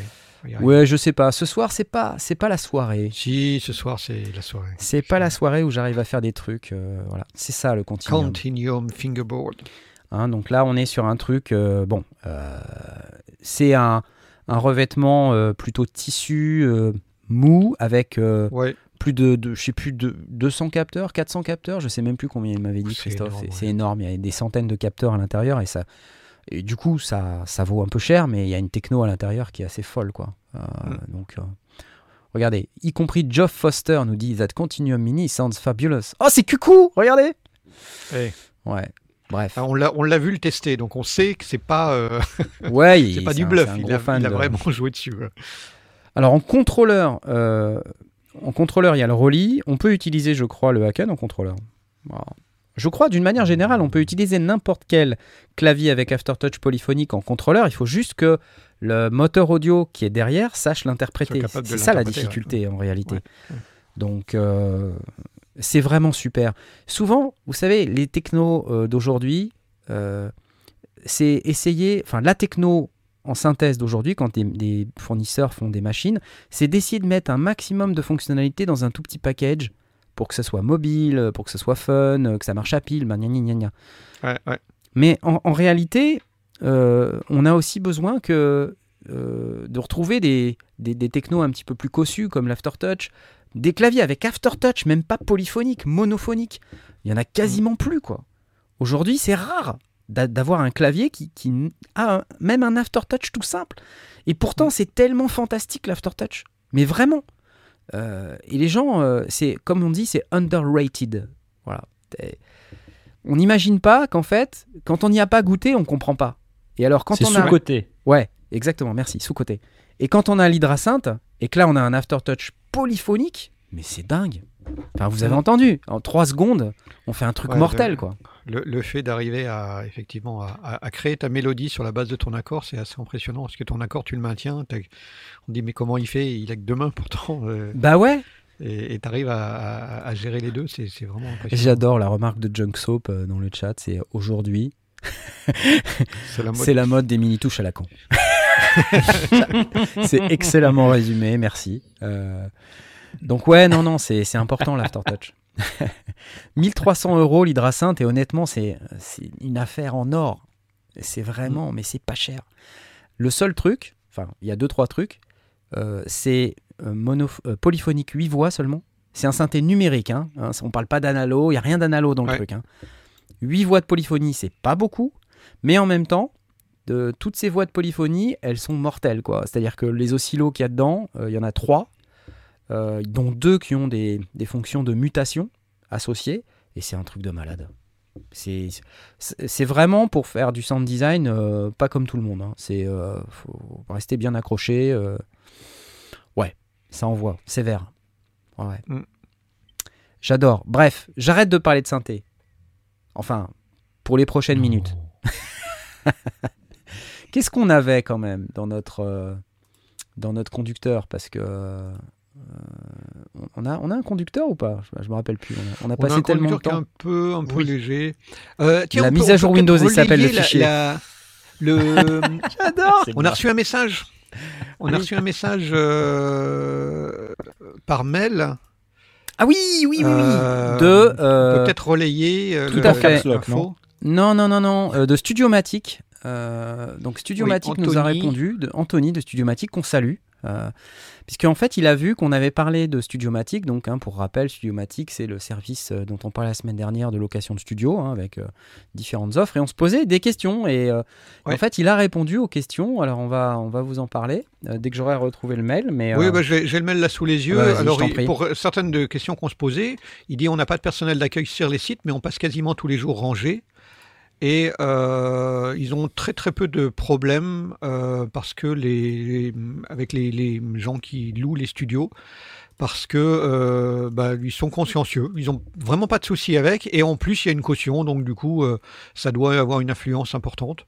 Ouais, je sais pas. Ce soir c'est pas c'est pas la soirée. Si, ce soir, c'est la soirée. C'est pas la soirée où j'arrive à faire des trucs. euh, voilà, c'est ça le continuum. Continuum Fingerboard. Hein, donc là, on est sur un truc. euh, bon, euh, c'est un, un revêtement plutôt tissu mou avec Ouais, plus de, de je sais plus de 200 capteurs, 400 capteurs, je sais même plus combien il m'avait dit C'est Christophe. énorme, C'est ouais. c'est énorme. Il y a des centaines de capteurs à l'intérieur et ça. Et du coup, ça, ça vaut un peu cher, mais il y a une techno à l'intérieur qui est assez folle, quoi. Euh, Mm. Donc, euh, regardez, y compris Geoff Foster nous dit That Continuum Mini sounds fabulous. Oh, c'est cucou Regardez. Ouais. Bref. Ah, on l'a vu le tester, donc on sait que c'est pas euh, [LAUGHS] Ouais, [LAUGHS] c'est pas du un- bluff. un Il gros a, fan il a de- vraiment [LAUGHS] joué dessus. Alors en contrôleur, en contrôleur, il y a le Rolly. On peut utiliser, je crois, le Haken en contrôleur. Voilà. Je crois, d'une manière générale, on peut utiliser n'importe quel clavier avec aftertouch polyphonique en contrôleur. Il faut juste que le moteur audio qui est derrière sache l'interpréter. C'est ça la ouais. difficulté en réalité. Ouais, ouais. Donc euh, c'est vraiment super. Souvent, vous savez, les technos euh, d'aujourd'hui, euh, c'est essayer, enfin la techno en synthèse d'aujourd'hui, quand des, des fournisseurs font des machines, c'est d'essayer de mettre un maximum de fonctionnalités dans un tout petit package pour que ce soit mobile, pour que ce soit fun, euh, que ça marche à pile, bah, gna, gna, gna, gna. Ouais, ouais. Mais en, en réalité, euh, on a aussi besoin que, euh, de retrouver des, des, des technos un petit peu plus cossus comme l'aftertouch, des claviers avec aftertouch, même pas polyphonique, monophonique. Il y en a quasiment plus, quoi. Aujourd'hui, c'est rare d'a- d'avoir un clavier qui, a un- même un aftertouch tout simple. Et pourtant, c'est tellement fantastique l'aftertouch. Mais vraiment. Euh, et les gens, euh, c'est comme on dit, c'est underrated. Voilà. On n'imagine pas qu'en fait, quand on n'y a pas goûté, on comprend pas. Et alors quand on a sous-côté. Ouais, exactement, merci, sous-côté. Et quand on a l'hydrasynth, et que là on a un aftertouch polyphonique, mais c'est dingue. Enfin, vous avez entendu, en 3 secondes, on fait un truc Ouais, mortel, le- quoi. Le, le fait d'arriver à effectivement à, créer ta mélodie sur la base de ton accord, c'est assez impressionnant parce que ton accord tu le maintiens. On dit mais comment il fait? Il a que deux mains [LAUGHS] pourtant. euh, Bah ouais, et tu arrives à, à- à gérer les deux, c'est vraiment impressionnant. j'adore la remarque de Junk Soap euh, dans le chat, c'est aujourd'hui, [LAUGHS] C'est la mode. c'est la mode des mini-touches à la con. [LAUGHS] c'est excellemment résumé, merci. Euh, donc ouais, non, non, c'est important l'aftertouch. 1300 [LAUGHS] euros l'hydrasynth et honnêtement c'est une affaire en or. C'est vraiment, mais c'est pas cher. Le seul truc, enfin il y a deux trois trucs, euh, c'est euh, euh, polyphonique 8 voix seulement. C'est un synthé numérique, hein, hein, on parle pas d'analo, il y a rien d'analo dans le Ouais. truc. Hein. 8 voix de polyphonie, c'est pas beaucoup, mais en même temps, de toutes ces voix de polyphonie, elles sont mortelles. quoi. C'est-à-dire que les oscillos qu'il y a dedans, euh, il y en a trois, euh, dont deux qui ont des, des fonctions de mutation associées, et c'est un truc de malade. C'est vraiment pour faire du sound design, euh, pas comme tout le monde. hein. C'est euh, faut rester bien accroché. euh. Ouais, ça envoie, sévère. Ouais. Mm. J'adore. Bref, j'arrête de parler de synthé. Enfin, pour les prochaines minutes. [LAUGHS] Qu'est-ce qu'on avait quand même dans notre, euh, dans notre conducteur? Parce que. Euh, on, a, on a un conducteur ou pas? Je, je me rappelle plus. On a, on a On a passé un tellement de conducteur qui est temps. un peu, un peu Oui. léger. Euh, tiens, La mise peut- à jour Windows, il s'appelle le la- fichier. la- le, [LAUGHS] J'adore on a reçu un message. On a reçu un message euh, par mail. Ah oui, oui, oui, oui. Euh, De. On peut euh, peut-être relayer. euh, tout le- à fait. Lock, non Non, non, non, non, euh, de Studiomatic. Euh, donc Studiomatic Oui, nous a répondu, de Anthony de Studiomatic, qu'on salue. Euh, Puisqu'en fait, il a vu qu'on avait parlé de Studiomatic. Donc, hein, pour rappel, Studiomatic, c'est le service euh, dont on parlait la semaine dernière de location de studio, hein, avec euh, différentes offres. Et on se posait des questions. Et euh, Ouais. en fait, il a répondu aux questions. Alors, on va, on va vous en parler euh, dès que j'aurai retrouvé le mail. Mais, Oui, bah, j'ai le mail là sous les yeux. Alors, il- pour certaines de questions qu'on se posait, il dit on n'a pas de personnel d'accueil sur les sites, mais on passe quasiment tous les jours rangés. Et euh, ils ont très très peu de problèmes euh, parce que les, avec les, les gens qui louent les studios, parce que euh, bah, ils sont consciencieux, ils ont vraiment pas de soucis avec, et en plus il y a une caution, donc du coup ça doit avoir une influence importante.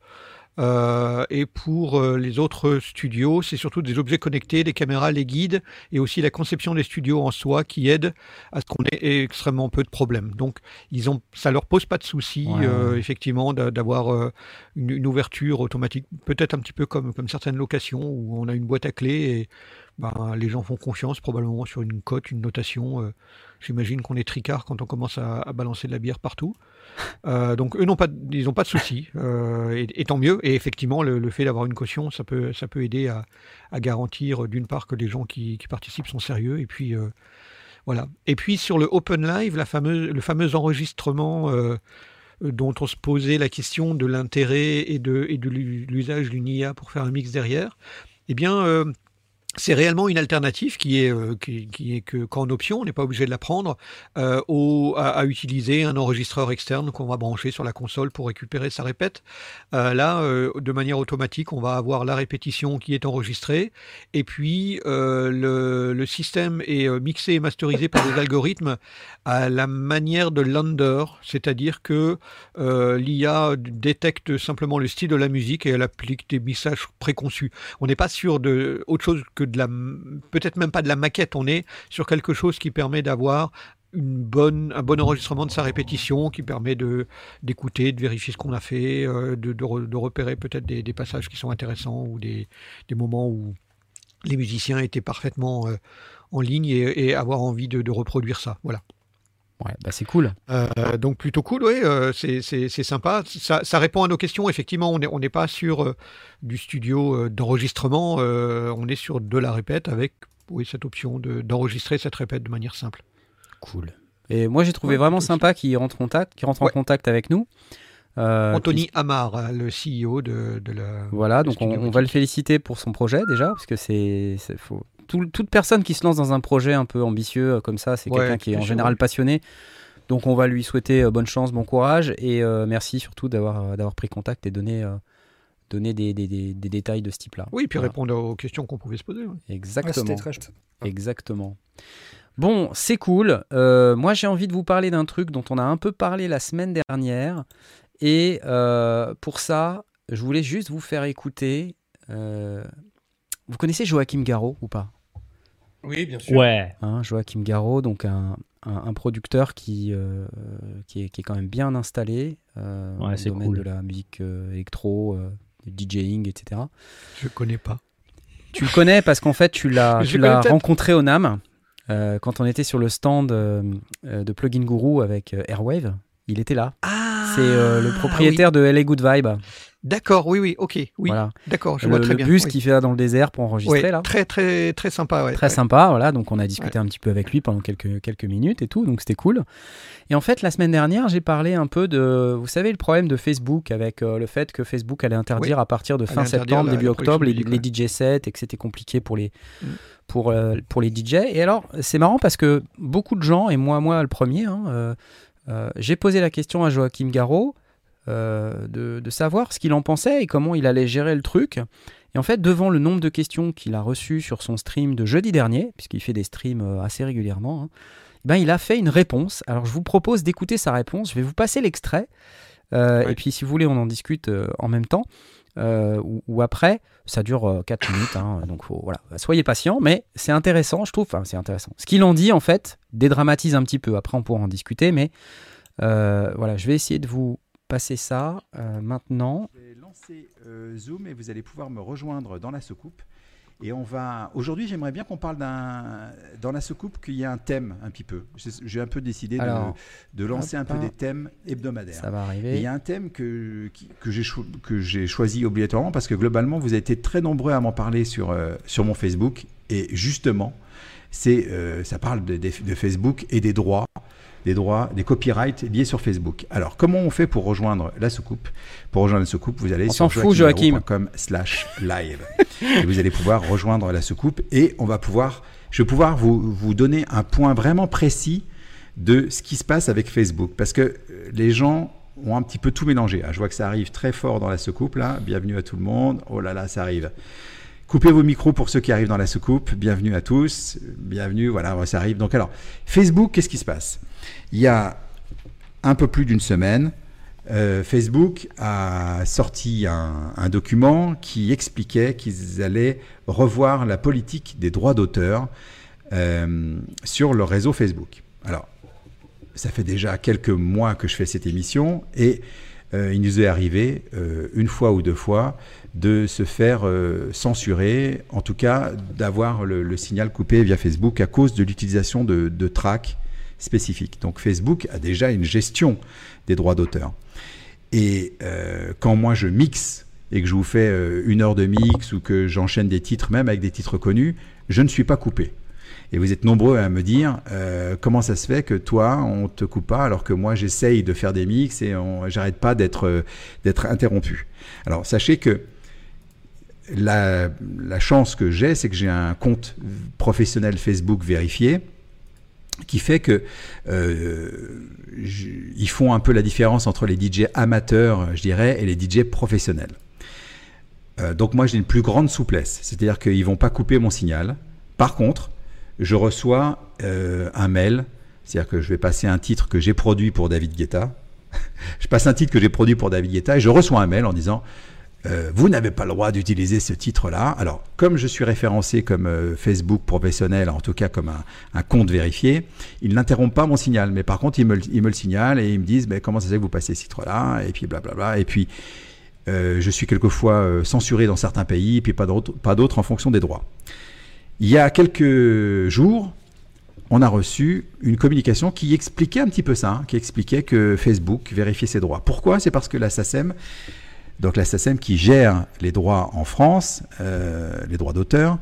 Euh, et pour euh, les autres studios, c'est surtout des objets connectés, des caméras, les guides, et aussi la conception des studios en soi qui aide à ce qu'on ait extrêmement peu de problèmes. Donc, ils ont, ça leur pose pas de souci, Ouais, euh, ouais. effectivement, d'a- d'avoir une, une ouverture automatique, peut-être un petit peu comme, comme certaines locations où on a une boîte à clés et ben, les gens font confiance probablement sur une cote, une notation. euh, J'imagine qu'on est tricard quand on commence à, à balancer de la bière partout. [LAUGHS] Euh, donc eux n'ont pas, ils n'ont pas de soucis, euh, et, et tant mieux. Et effectivement, le, le fait d'avoir une caution, ça peut, ça peut aider à, à garantir d'une part que les gens qui, qui participent sont sérieux, et puis voilà. Et puis sur le Open Live, la fameuse, le fameux enregistrement dont on se posait la question de l'intérêt et de, et de l'u- l'usage d'une IA pour faire un mix derrière, eh bien, c'est réellement une alternative qui est, euh, qui, est que qu'en option, on n'est pas obligé de la prendre, euh, à, utiliser un enregistreur externe qu'on va brancher sur la console pour récupérer sa répète. Euh, là, de manière automatique, on va avoir la répétition qui est enregistrée, et puis le, système est mixé et masterisé par des algorithmes à la manière de Lander, c'est-à-dire que l'IA détecte simplement le style de la musique et elle applique des messages préconçus. On n'est pas sur de autre chose que peut-être même pas de la maquette. On est sur quelque chose qui permet d'avoir une bonne, un bon enregistrement de sa répétition, qui permet de d'écouter, de vérifier ce qu'on a fait, euh, de, de, re- de repérer peut-être des, passages qui sont intéressants ou des, moments où les musiciens étaient parfaitement euh, en ligne et, et avoir envie de, de reproduire ça. Voilà. Ouais, bah c'est cool. Euh, donc plutôt cool, oui, euh, c'est sympa. Ça, ça répond à nos questions. Effectivement, on n'est on pas sur euh, du studio d'enregistrement, on est sur de la répète avec oui, cette option de- d'enregistrer cette répète de manière simple. Cool. Et moi, j'ai trouvé Ouais, vraiment sympa qu'il rentre, contact, qu'il rentre en contact avec nous. Anthony Amar, euh, le CEO de, de la. Voilà, donc on, va le féliciter pour son projet déjà, parce que c'est c'est- faut- tout- toute personne qui se lance dans un projet un peu ambitieux euh, comme ça, c'est Ouais, quelqu'un qui est en général ouais. passionné. Donc on va lui souhaiter euh, bonne chance, bon courage et euh, merci surtout d'avoir euh, d'avoir pris contact et donné euh, donné des, des- des- des détails de ce type-là. Oui, puis Voilà. répondre aux questions qu'on pouvait se poser. ouais. Exactement. Très chouette. Exactement. Bon, c'est cool. Euh, moi, j'ai envie de vous parler d'un truc dont on a un peu parlé la semaine dernière. Et euh, pour ça, je voulais juste vous faire écouter. Vous connaissez Joachim Garraud ou pas? Oui, bien sûr. Ouais. Hein, Joachim Garraud, donc un, un- un producteur qui, euh, qui, est, qui est quand même bien installé euh, Ouais, dans le domaine cool. de la musique euh, électro, euh, du DJing, etc. Je connais pas. Tu le connais parce qu'en fait, tu l'as, [LAUGHS] tu l'as rencontré au NAM euh, quand on était sur le stand de Plugin Guru avec euh, Airwave. Il était là. Ah, C'est euh, le propriétaire de LA Good Vibe. D'accord, oui, oui, ok, oui, Voilà. d'accord, je Le, vois très le bien. bus oui. qui fait dans le désert pour enregistrer là. Très, très, très sympa, ouais. Très ouais. sympa, voilà. Donc on a discuté un petit peu avec lui pendant quelques, quelques minutes et tout, donc c'était cool. Et en fait, la semaine dernière, j'ai parlé un peu de, vous savez, le problème de Facebook avec euh, le fait que Facebook allait interdire à partir de fin septembre, la- début la octobre, les, DJ sets et que c'était compliqué pour les, Mm. pour, euh, pour les DJ. Et alors, c'est marrant parce que beaucoup de gens, et moi, moi le premier, hein, euh, j'ai posé la question à Joachim Garraud euh, de, de savoir ce qu'il en pensait et comment il allait gérer le truc. Et en fait, devant le nombre de questions qu'il a reçues sur son stream de jeudi dernier, puisqu'il fait des streams euh, assez régulièrement, hein, ben, il a fait une réponse. Alors, je vous propose d'écouter sa réponse. Je vais vous passer l'extrait. Euh. Et puis, si vous voulez, on en discute euh, en même temps euh, ou, ou après. Ça dure 4 minutes, hein, donc faut, voilà. soyez patient, mais c'est intéressant, je trouve. Enfin, c'est intéressant. Ce qu'il en dit, en fait, dédramatise un petit peu. Après, on pourra en discuter, mais euh, voilà, je vais essayer de vous passer ça euh, maintenant. Je vais lancer euh, Zoom et vous allez pouvoir me rejoindre dans la soucoupe. Et on va. Aujourd'hui, j'aimerais bien qu'on parle d'un. Dans la soucoupe, qu'il y ait un thème un petit peu. J'ai un peu décidé de- Alors, de, lancer hop, un peu des thèmes hebdomadaires. Ça va Et il arriver. y a un thème que, que j'ai cho- choisi obligatoirement parce que globalement, vous avez été très nombreux à m'en parler sur, euh, sur mon Facebook. Et justement, c'est, ça parle de, de- de Facebook et des droits, des droits, des copyrights liés sur Facebook. Alors, comment on fait pour rejoindre la soucoupe? Pour rejoindre la soucoupe, vous allez On sur s'en fout, Joachim. joachimgarraud.com slash live. et vous allez pouvoir rejoindre la soucoupe et on va pouvoir, je vais pouvoir vous, vous donner un point vraiment précis de ce qui se passe avec Facebook. Parce que euh, les gens ont un petit peu tout mélangé. Ah, je vois que ça arrive très fort dans la soucoupe là. Bienvenue à tout le monde. Oh là là, ça arrive. Coupez vos micros pour ceux qui arrivent dans la soucoupe. Bienvenue à tous. Bienvenue, voilà, ça arrive. Donc alors, Facebook, qu'est-ce qui se passe? Il y a un peu plus d'une semaine, euh, Facebook a sorti un, document qui expliquait qu'ils allaient revoir la politique des droits d'auteur euh, sur le réseau Facebook. Alors, ça fait déjà quelques mois que je fais cette émission et euh, il nous est arrivé une fois ou deux fois de se faire euh, censurer, en tout cas d'avoir le, signal coupé via Facebook à cause de l'utilisation de, de tracks spécifiques. Donc Facebook a déjà une gestion des droits d'auteur. Et euh, quand moi je mixe et que je vous fais euh, une heure de mix ou que j'enchaîne des titres, même avec des titres connus, je ne suis pas coupé. Et vous êtes nombreux à me dire comment ça se fait que toi, on te coupe pas alors que moi, j'essaye de faire des mix et j'arrête pas d'être interrompu. Alors, sachez que la, chance que j'ai, c'est que j'ai un compte professionnel Facebook vérifié qui fait que euh, ils font un peu la différence entre les DJ amateurs, je dirais, et les DJ professionnels. Euh, donc moi j'ai une plus grande souplesse, c'est-à-dire qu'ils vont pas couper mon signal. Par contre, je reçois euh, un mail, c'est-à-dire que je vais passer un titre que j'ai produit pour David Guetta. [LAUGHS] je passe un titre que j'ai produit pour David Guetta et je reçois un mail en disant euh, vous n'avez pas le droit d'utiliser ce titre-là. Alors, comme je suis référencé comme euh, Facebook professionnel, en tout cas comme un, compte vérifié, ils n'interrompent pas mon signal. Mais par contre, ils me, le- signalent et ils me disent mais comment ça fait que vous passez ce titre-là? Et puis blablabla. Et puis, euh, je suis quelquefois censuré dans certains pays, et puis pas d'autres pas d'autres en fonction des droits. Il y a quelques jours, on a reçu une communication qui expliquait un petit peu ça, hein, qui expliquait que Facebook vérifiait ses droits. Pourquoi? C'est parce que la SACEM, donc la SACEM qui gère les droits en France, euh, les droits d'auteur,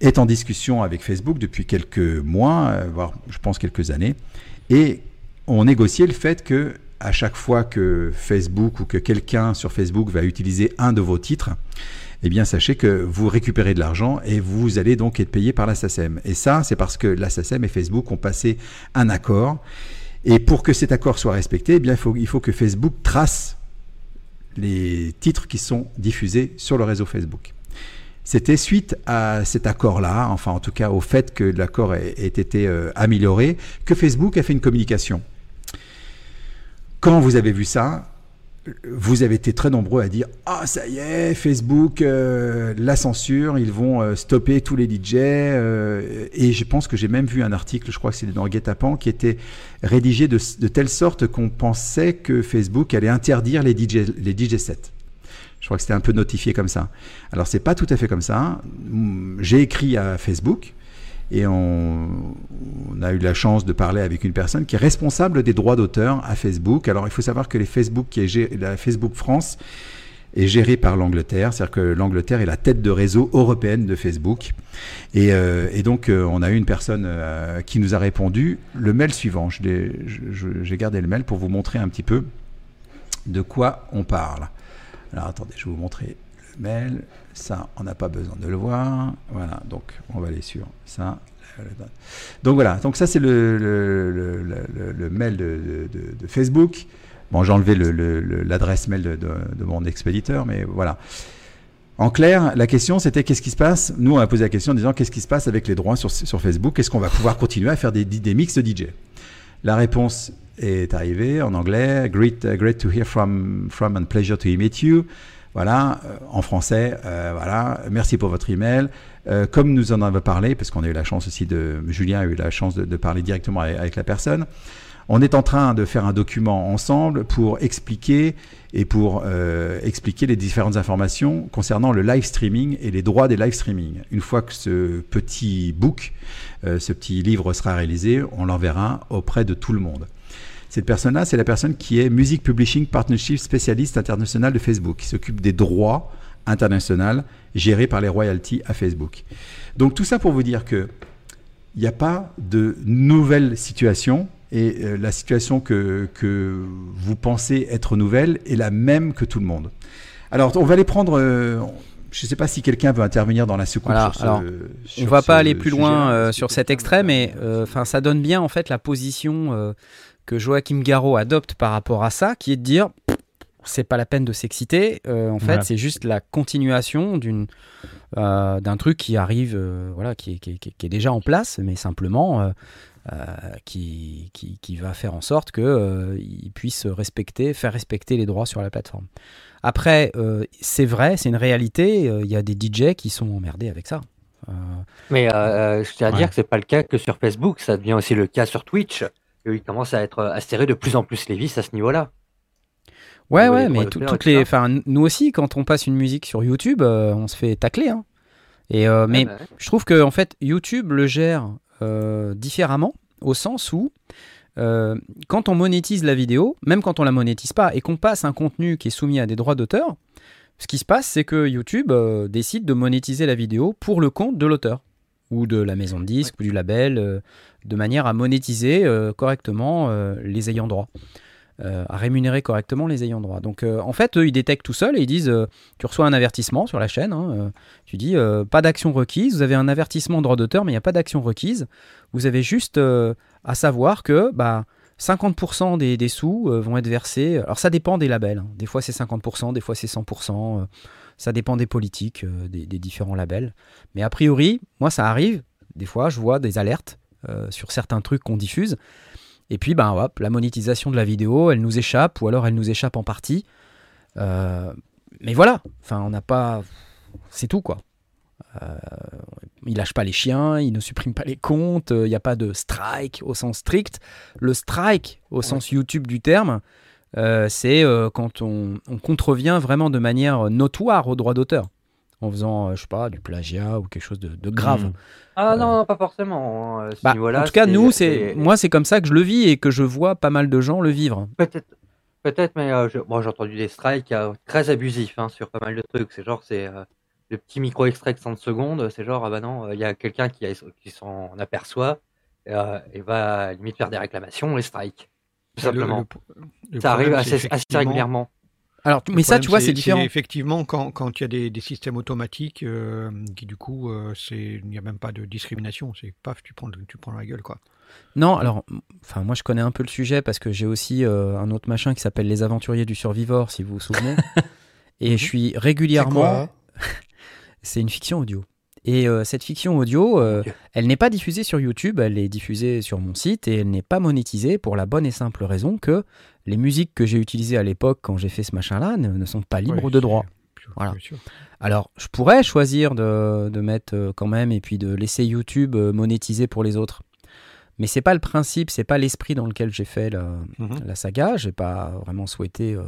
est en discussion avec Facebook depuis quelques mois, euh, voire je pense quelques années, et on négociait le fait que à chaque fois que Facebook ou que quelqu'un sur Facebook va utiliser un de vos titres, eh bien sachez que vous récupérez de l'argent et vous allez donc être payé par la SACEM. Et ça, c'est parce que la SACEM et Facebook ont passé un accord. Et pour que cet accord soit respecté, eh bien, il, faut, il faut que Facebook trace les titres qui sont diffusés sur le réseau Facebook. C'était suite à cet accord-là, enfin en tout cas au fait que l'accord ait, ait été euh, amélioré, que Facebook a fait une communication. Quand vous avez vu ça, vous avez été très nombreux à dire Ah, ça y est, Facebook, euh, la censure, ils vont euh, stopper tous les DJ. euh, et je pense que j'ai même vu un article, je crois que c'était dans Guet-apens, qui était rédigé de, telle sorte qu'on pensait que Facebook allait interdire les DJ, les sets. Je crois que c'était un peu notifié comme ça. Alors, c'est pas tout à fait comme ça. J'ai écrit à Facebook et on, a eu la chance de parler avec une personne qui est responsable des droits d'auteur à Facebook. Alors il faut savoir que Facebook la Facebook France est gérée par l'Angleterre, c'est-à-dire que l'Angleterre est la tête de réseau européenne de Facebook. Et, euh, donc euh, on a eu une personne euh, qui nous a répondu le mail suivant. J'ai gardé le mail pour vous montrer un petit peu de quoi on parle. Alors attendez, je vais vous montrer le mail. Ça, on n'a pas besoin de le voir. Voilà, donc on va aller sur ça. Donc voilà, donc ça c'est le, le, mail de, de- Facebook. Bon, j'ai enlevé le- le- le- l'adresse mail de, de- de mon expéditeur, mais voilà. En clair, la question c'était qu'est-ce qui se passe? Nous, on a posé la question en disant qu'est-ce qui se passe avec les droits sur, sur Facebook? Est-ce qu'on va pouvoir continuer à faire des, des mix de DJ La réponse est arrivée en anglais. Great, uh, great to hear from, from and pleasure to meet you. Voilà, euh, en français, euh, voilà. Merci pour votre email. Euh, comme nous en avons parlé, parce qu'on a eu la chance aussi de, Julien a eu la chance de, parler directement avec, la personne, on est en train de faire un document ensemble pour expliquer et pour expliquer les différentes informations concernant le live streaming et les droits des live streaming. Une fois que ce petit book, ce petit livre sera réalisé, on l'enverra auprès de tout le monde. Cette personne-là, c'est la personne qui est Music Publishing Partnership Spécialiste International de Facebook, qui s'occupe des droits internationaux gérés par les royalties à Facebook. Donc tout ça pour vous dire que il n'y a pas de nouvelle situation et euh, la situation que, que vous pensez être nouvelle est la même que tout le monde. Alors on va les prendre. euh, je ne sais pas si quelqu'un veut intervenir dans la secoupe Voilà, sur ce. alors, sur On va ce pas aller plus loin euh, sur cet extrait, mais enfin ça donne bien en fait la position que Joachim Garraud adopte par rapport à ça, qui est de dire c'est pas la peine de s'exciter. euh, en fait, Voilà. c'est juste la continuation d'une euh, d'un truc qui arrive, euh, voilà, qui est, qui, est, qui est- qui est déjà en place, mais simplement euh, euh, qui, qui, qui va faire en sorte que euh, il puisse respecter, faire respecter les droits sur la plateforme. Après, euh, c'est vrai, c'est une réalité. euh, Il y a des DJ qui sont emmerdés avec ça. Euh, Mais je tiens à Ouais. dire que c'est pas le cas que sur Facebook, ça devient aussi le cas sur Twitch. Et il commence à être à serrer de plus en plus les vis à ce niveau-là. Ouais, ouais, mais tout- toutes les, enfin, nous aussi, quand on passe une musique sur YouTube, euh, on se fait tacler. Hein. Et euh, mais bah ouais. je trouve que en fait, YouTube le gère euh, différemment, au sens où euh, quand on monétise la vidéo, même quand on la monétise pas, et qu'on passe un contenu qui est soumis à des droits d'auteur, ce qui se passe, c'est que YouTube euh, décide de monétiser la vidéo pour le compte de l'auteur ou de la maison de disque ou du label, euh, de manière à monétiser euh, correctement euh, les ayants droit. à rémunérer correctement les ayants droit. Donc en fait, eux, ils détectent tout seuls et ils disent, tu reçois un avertissement sur la chaîne, hein, tu dis, pas d'action requise, vous avez un avertissement droit d'auteur, mais il n'y a pas d'action requise. Vous avez juste à savoir que bah, 50% des, des sous vont être versés. Alors ça dépend des labels. hein. Des fois c'est 50%, des fois c'est 100%. Ça dépend des politiques, euh, des, des différents labels. Mais a priori, moi ça arrive. Des fois, je vois des alertes euh, sur certains trucs qu'on diffuse. Et puis, ben, hop, la monétisation de la vidéo, elle nous échappe, ou alors elle nous échappe en partie. Euh, mais voilà, enfin, on n'a pas. C'est tout, quoi. Euh, il lâche pas les chiens, il ne supprime pas les comptes, il n'y a pas de strike au sens strict. Le strike, au sens YouTube du terme, c'est euh, quand on, on contrevient vraiment de manière notoire au droit d'auteur, en faisant, euh, je sais pas, du plagiat ou quelque chose de, de grave. Mhm. Ah non, non, pas forcément. hein, ce Bah, en tout cas, nous, c'est moi, c'est comme ça que je le vis et que je vois pas mal de gens le vivre. Peut-être, peut-être, mais euh, je- j'ai entendu des strikes euh, très abusifs hein, sur pas mal de trucs. C'est genre, c'est euh, le petit micro extrait de 30 secondes. C'est genre, ah bah non, il y a quelqu'un qui, a- qui s'en aperçoit euh, et va limite faire des réclamations et strike. Tout Le- simplement. le- le Ça arrive assez, régulièrement. Alors, mais ça, tu vois, c'est différent. Effectivement, quand, quand il y a des, des systèmes automatiques euh, qui, du coup, euh, c'est il n'y a même pas de discrimination. C'est paf, tu prends, le- tu prends la gueule, quoi. Non, alors, enfin, moi, je connais un peu le sujet parce que j'ai aussi euh, un autre machin qui s'appelle Les Aventuriers du Survivor, si vous vous souvenez. [LAUGHS] et je suis C'est régulièrement. [LAUGHS] C'est une fiction audio. Et euh, cette fiction audio, euh, elle n'est pas diffusée sur YouTube, elle est diffusée sur mon site et elle n'est pas monétisée pour la bonne et simple raison que les musiques que j'ai utilisées à l'époque quand j'ai fait ce machin-là ne, ne sont pas libres Ouais, de droit. Voilà. Alors, je pourrais choisir de, de mettre euh, quand même et puis de laisser YouTube monétiser pour les autres. Mais c'est pas le principe, c'est pas l'esprit dans lequel j'ai fait la, Mhm. la saga. J'ai pas vraiment souhaité euh,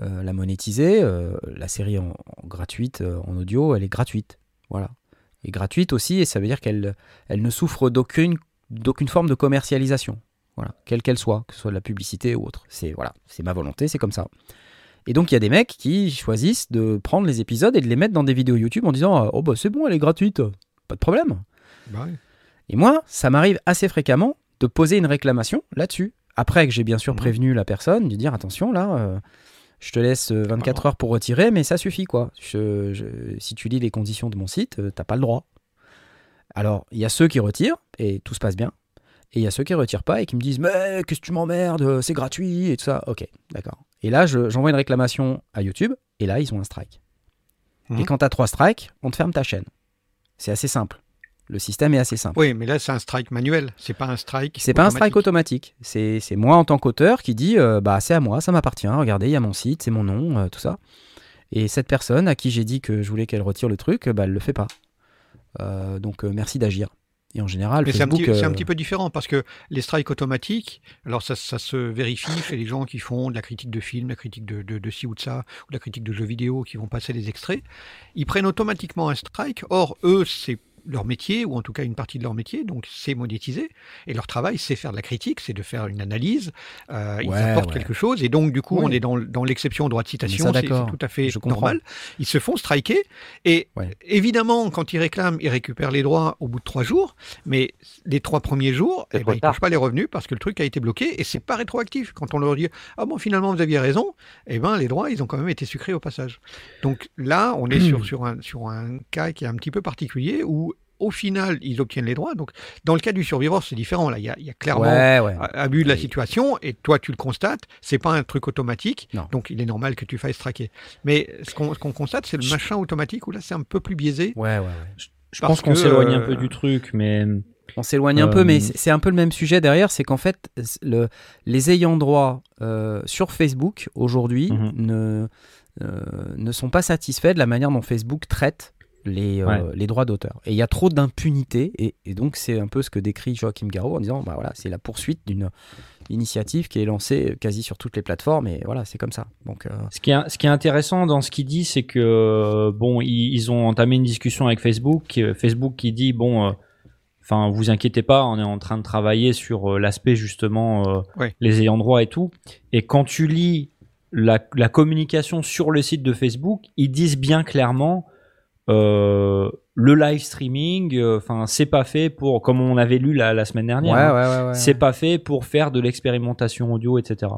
euh, la monétiser. Euh, la série en, en gratuite, en audio, elle est gratuite. Voilà. Et gratuite aussi, et ça veut dire qu'elle elle ne souffre d'aucune d'aucune forme de commercialisation. Voilà, quelle qu'elle soit, que ce soit de la publicité ou autre. C'est voilà, c'est ma volonté, c'est comme ça. Et donc il y a des mecs qui choisissent de prendre les épisodes et de les mettre dans des vidéos YouTube en disant oh bah c'est bon, elle est gratuite, pas de problème. Bah ouais. Et moi, ça m'arrive assez fréquemment de poser une réclamation là-dessus. Après que j'ai bien sûr Mhm. prévenu la personne, de dire attention là, euh, je te laisse euh, 24 Ah. heures pour retirer, mais ça suffit quoi. Je- je- si tu lis les conditions de mon site, euh, t'as pas le droit. Alors, il y a ceux qui retirent et tout se passe bien. Et il y a ceux qui retirent pas et qui me disent Mais qu'est-ce que tu m'emmerdes C'est gratuit et tout ça. Ok, d'accord. Et là, je- j'envoie une réclamation à YouTube et là, ils ont un strike. Mhm. Et quand tu as trois strikes, on te ferme ta chaîne. C'est assez simple. Le système est assez simple. Oui, mais là, c'est un strike manuel. C'est pas un strike. C'est pas un strike automatique. C'est moi en tant qu'auteur qui dit euh, bah c'est à moi, ça m'appartient. Regardez, il y a mon site, c'est mon nom, euh, tout ça. Et cette personne à qui j'ai dit que je voulais qu'elle retire le truc, bah elle le fait pas. Euh, donc merci d'agir. Et en général, c'est un, petit, c'est un petit peu différent parce que les strikes automatiques, alors ça, ça se vérifie chez les gens qui font de la critique de film, la critique de, de, de ci ou de ça, ou de la critique de jeux vidéo, qui vont passer des extraits. Ils prennent automatiquement un strike. Or, eux, c'est leur métier, ou en tout cas une partie de leur métier, donc c'est monétisé. Et leur travail, c'est faire de la critique, c'est de faire une analyse. Euh, ils apportent ouais. quelque chose. Et donc, du coup, Oui. on est dans, dans l'exception au droit de citation. C'est tout à fait Je comprends. normal. Ils se font striker. Et Ouais. évidemment, quand ils réclament, ils récupèrent les droits au bout de trois jours. Mais les trois premiers jours, eh ben, ils ne touchent pas les revenus parce que le truc a été bloqué et c'est pas rétroactif. Quand on leur dit ah bon finalement vous aviez raison, eh ben les droits ils ont quand même été sucrés au passage. Donc là on est sur [CLEARS THROAT] sur un sur un cas qui est un petit peu particulier où au final ils obtiennent les droits. Donc dans le cas du survivor c'est différent là il y a, il y a clairement Ouais, ouais. a- abus de la situation et toi tu le constates, c'est pas un truc automatique, Non. donc il est normal que tu fasses traquer. Mais ce qu'on ce qu'on constate c'est le machin automatique où là c'est un peu plus biaisé. Ouais, ouais, ouais. Je Parce pense qu'on que, s'éloigne un euh, peu du truc, mais On s'éloigne un Euh, peu, mais c'est c'est un peu le même sujet derrière. C'est qu'en fait, le, les ayants droit euh, sur Facebook aujourd'hui Mhm. ne, euh, ne sont pas satisfaits de la manière dont Facebook traite les, euh, Ouais. les droits d'auteur. Et il y a trop d'impunité, et, et donc c'est un peu ce que décrit Joachim Garraud en disant bah voilà, c'est la poursuite d'une initiative qui est lancée quasi sur toutes les plateformes, et voilà, c'est comme ça. Donc, euh, Ce qui, est, ce qui est intéressant dans ce qu'il dit, c'est que euh, bon, ils, ils ont entamé une discussion avec Facebook. Facebook qui dit bon, euh, enfin, vous inquiétez pas, on est en train de travailler sur euh, l'aspect justement euh, Ouais. les ayants droit et tout. Et quand tu lis la, la communication sur le site de Facebook, ils disent bien clairement euh, le live streaming, euh, enfin, c'est pas fait pour, comme on avait lu la, la semaine dernière, ouais, hein, ouais. ouais. c'est pas fait pour faire de l'expérimentation audio, etc.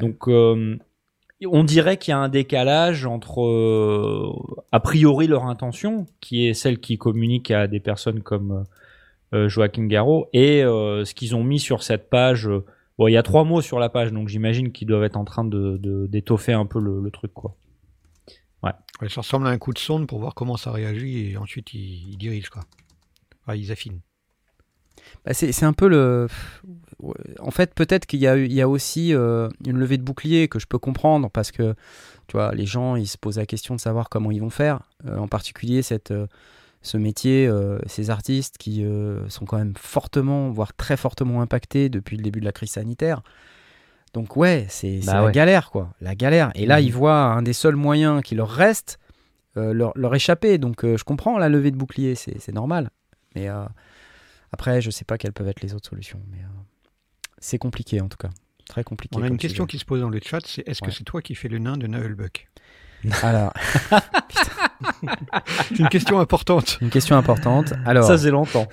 Donc, euh, on dirait qu'il y a un décalage entre, a priori, leur intention, qui est celle qui communique à des personnes comme Joachim Garraud, et ce qu'ils ont mis sur cette page. Bon, il y a trois mots sur la page, donc j'imagine qu'ils doivent être en train de de- d'étoffer un peu le, le truc, quoi. Ouais, ça ressemble à un coup de sonde pour voir comment ça réagit et ensuite ils, dirigent quoi. Ils affinent. Bah, c'est un peu le. En fait, peut-être qu'il y a, aussi euh, une levée de bouclier que je peux comprendre parce que tu vois, les gens ils se posent la question de savoir comment ils vont faire. Euh, en particulier, cette, euh, ce métier, ces artistes qui sont quand même fortement, voire très fortement impactés depuis le début de la crise sanitaire. Donc, ouais, c'est Bah la ouais. galère, quoi. La galère. Et là, Mhm. ils voient un des seuls moyens qui leur reste euh, leur, leur échapper. Donc, euh, je comprends la levée de bouclier, c'est normal. Mais. euh, après, je sais pas quelles peuvent être les autres solutions, mais euh, c'est compliqué en tout cas. Très compliqué. On a une question sujet. qui se pose dans le chat, c'est est-ce Ouais. que c'est toi qui fais le nain de Nullbuck [LAUGHS] Alors, [LAUGHS] C'est une question importante. une question importante. Alors, Ça, c'est longtemps.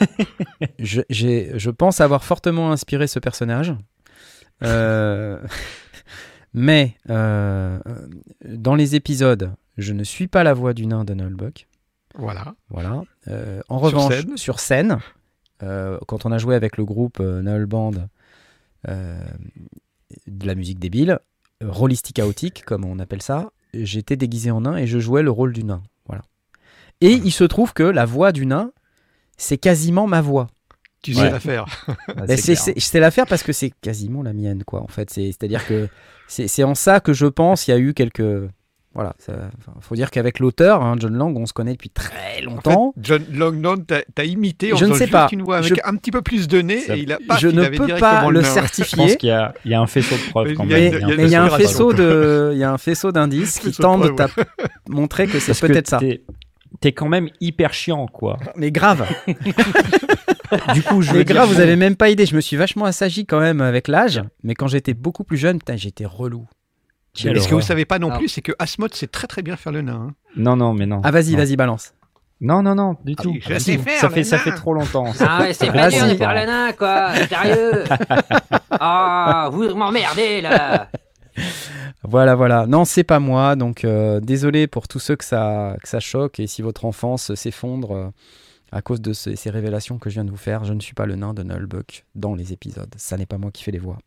[LAUGHS] je, je pense avoir fortement inspiré ce personnage. Euh, [LAUGHS] mais euh, dans les épisodes, je ne suis pas la voix du nain de Nullbuck. Voilà. Voilà. Euh, en Sur revanche, scène. sur scène, quand on a joué avec le groupe Null Band de la musique débile, rôlistique chaotique, comme on appelle ça, j'étais déguisé en nain et je jouais le rôle du nain. Voilà. Et il se trouve que la voix du nain, c'est quasiment ma voix. Tu Ouais. sais la faire. [LAUGHS] Ben, c'est c'est- je sais la faire parce que c'est quasiment la mienne, quoi. En fait, c'est c'est-à-dire que c'est c'est en ça que je pense il y a eu quelques voilà. ça- faut dire qu'avec l'auteur, hein, John Lang, on se connaît depuis très En fait, longtemps. John t'a t'as imité en Je ne faisant sais pas. une voix avec Je- un petit peu plus de nez Ça- et il a pas je il ne avait peux pas le nain. Je pense certifier. qu'il y a, il y a un faisceau de preuves quand même. Mais il y a un faisceau de, il y a un faisceau d'indices [LAUGHS] qui preuves, t'a- montrer que c'est Parce que peut-être ça. T'es, t'es quand même hyper chiant, quoi. Mais grave. [LAUGHS] [LAUGHS] Du coup, je dire, grave, vous avez même pas idée. Je me suis vachement assagi quand même avec l'âge. Mais quand j'étais beaucoup plus jeune, putain, j'étais relou. Mais ce que vous savez pas non Alors- plus, c'est que Asmod sait très très bien faire le nain. hein. Non, non, mais non. Ah vas-y, vas-y, balance. Non, non, non, du Ah tout. je sais faire, ça fait, ça fait trop longtemps. Ah ouais, c'est Ah, pas dur si. de faire le nain, quoi. [LAUGHS] Sérieux. Ah, vous m'emmerdez, là. Voilà, voilà. Non, c'est pas moi. Donc euh, désolé pour tous ceux que ça, que ça choque. Et si votre enfance s'effondre euh, à cause de ces, ces révélations que je viens de vous faire, je ne suis pas le nain de Nullbuck dans les épisodes. Ça n'est pas moi qui fais les voix.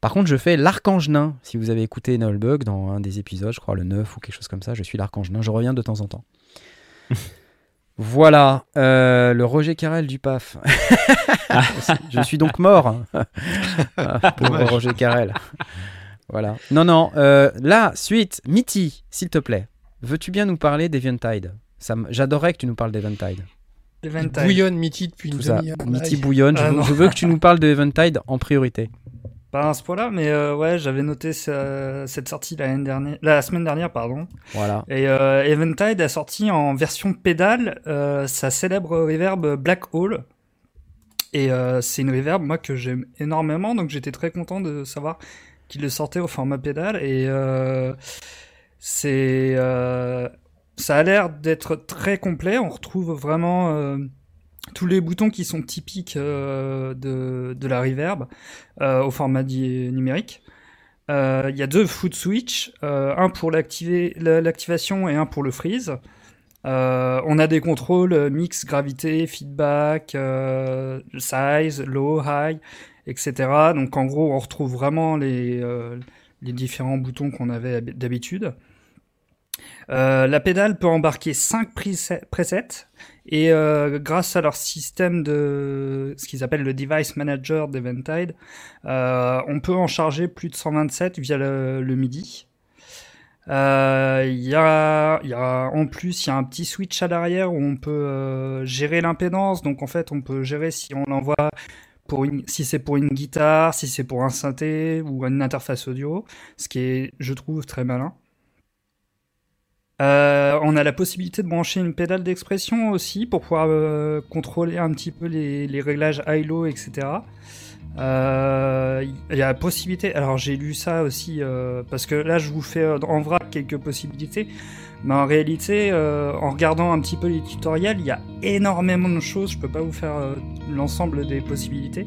Par contre, je fais l'archange nain. Si vous avez écouté Nullbuck dans un des épisodes, je crois le 9 ou quelque chose comme ça, je suis l'archange nain. Je reviens de temps en temps. [LAUGHS] Voilà, euh, le Roger Carrel du PAF. [LAUGHS] je suis donc mort. [LAUGHS] Ah, Pauvre. Roger Carrel. Voilà. Non, non. euh, là, suite, Mitty, s'il te plaît. Veux-tu bien nous parler m- J'adorerais que tu nous parles d'Eventide. Eventide. bouillonne Mitty depuis une Tout ça. demi-heure. Bouillonne. Je, Ah, je veux que tu nous parles de Eventide en priorité. Pas à ce point-là, mais euh, ouais, j'avais noté ce- cette sortie dernière, la semaine dernière, pardon. Voilà. Et euh, Eventide a sorti en version pédale euh, sa célèbre reverb Black Hole. Et euh, c'est une reverb, moi, que j'aime énormément, donc j'étais très content de savoir qu'il le sortait au format pédale. Et euh, c'est, euh, ça a l'air d'être très complet. On retrouve vraiment euh, tous les boutons qui sont typiques euh, de, la reverb euh, au format numérique. Il y a deux foot switch, un pour l'activation et un pour le freeze. On a des contrôles mix, gravité, feedback, size, low, high, etc. Donc en gros, on retrouve vraiment les, différents boutons qu'on avait hab- d'habitude. Euh, la pédale peut embarquer 5 presets et euh, grâce à leur système de ce qu'ils appellent le device manager d'Eventide, euh, on peut en charger plus de 127 via le, MIDI. Il y, a, en plus il y a un petit switch à l'arrière où on peut gérer l'impédance. Donc en fait on peut gérer si on l'envoie pour une, si c'est pour une guitare, si c'est pour un synthé ou une interface audio, ce qui est je trouve très malin. Euh, on a la possibilité de brancher une pédale d'expression aussi pour pouvoir euh, contrôler un petit peu les, réglages high-low, etc. Euh, Il y a la possibilité, alors j'ai lu ça aussi, parce que là je vous fais en vrac quelques possibilités. Mais en réalité, en regardant un petit peu les tutoriels, il y a énormément de choses. Je peux pas vous faire l'ensemble des possibilités,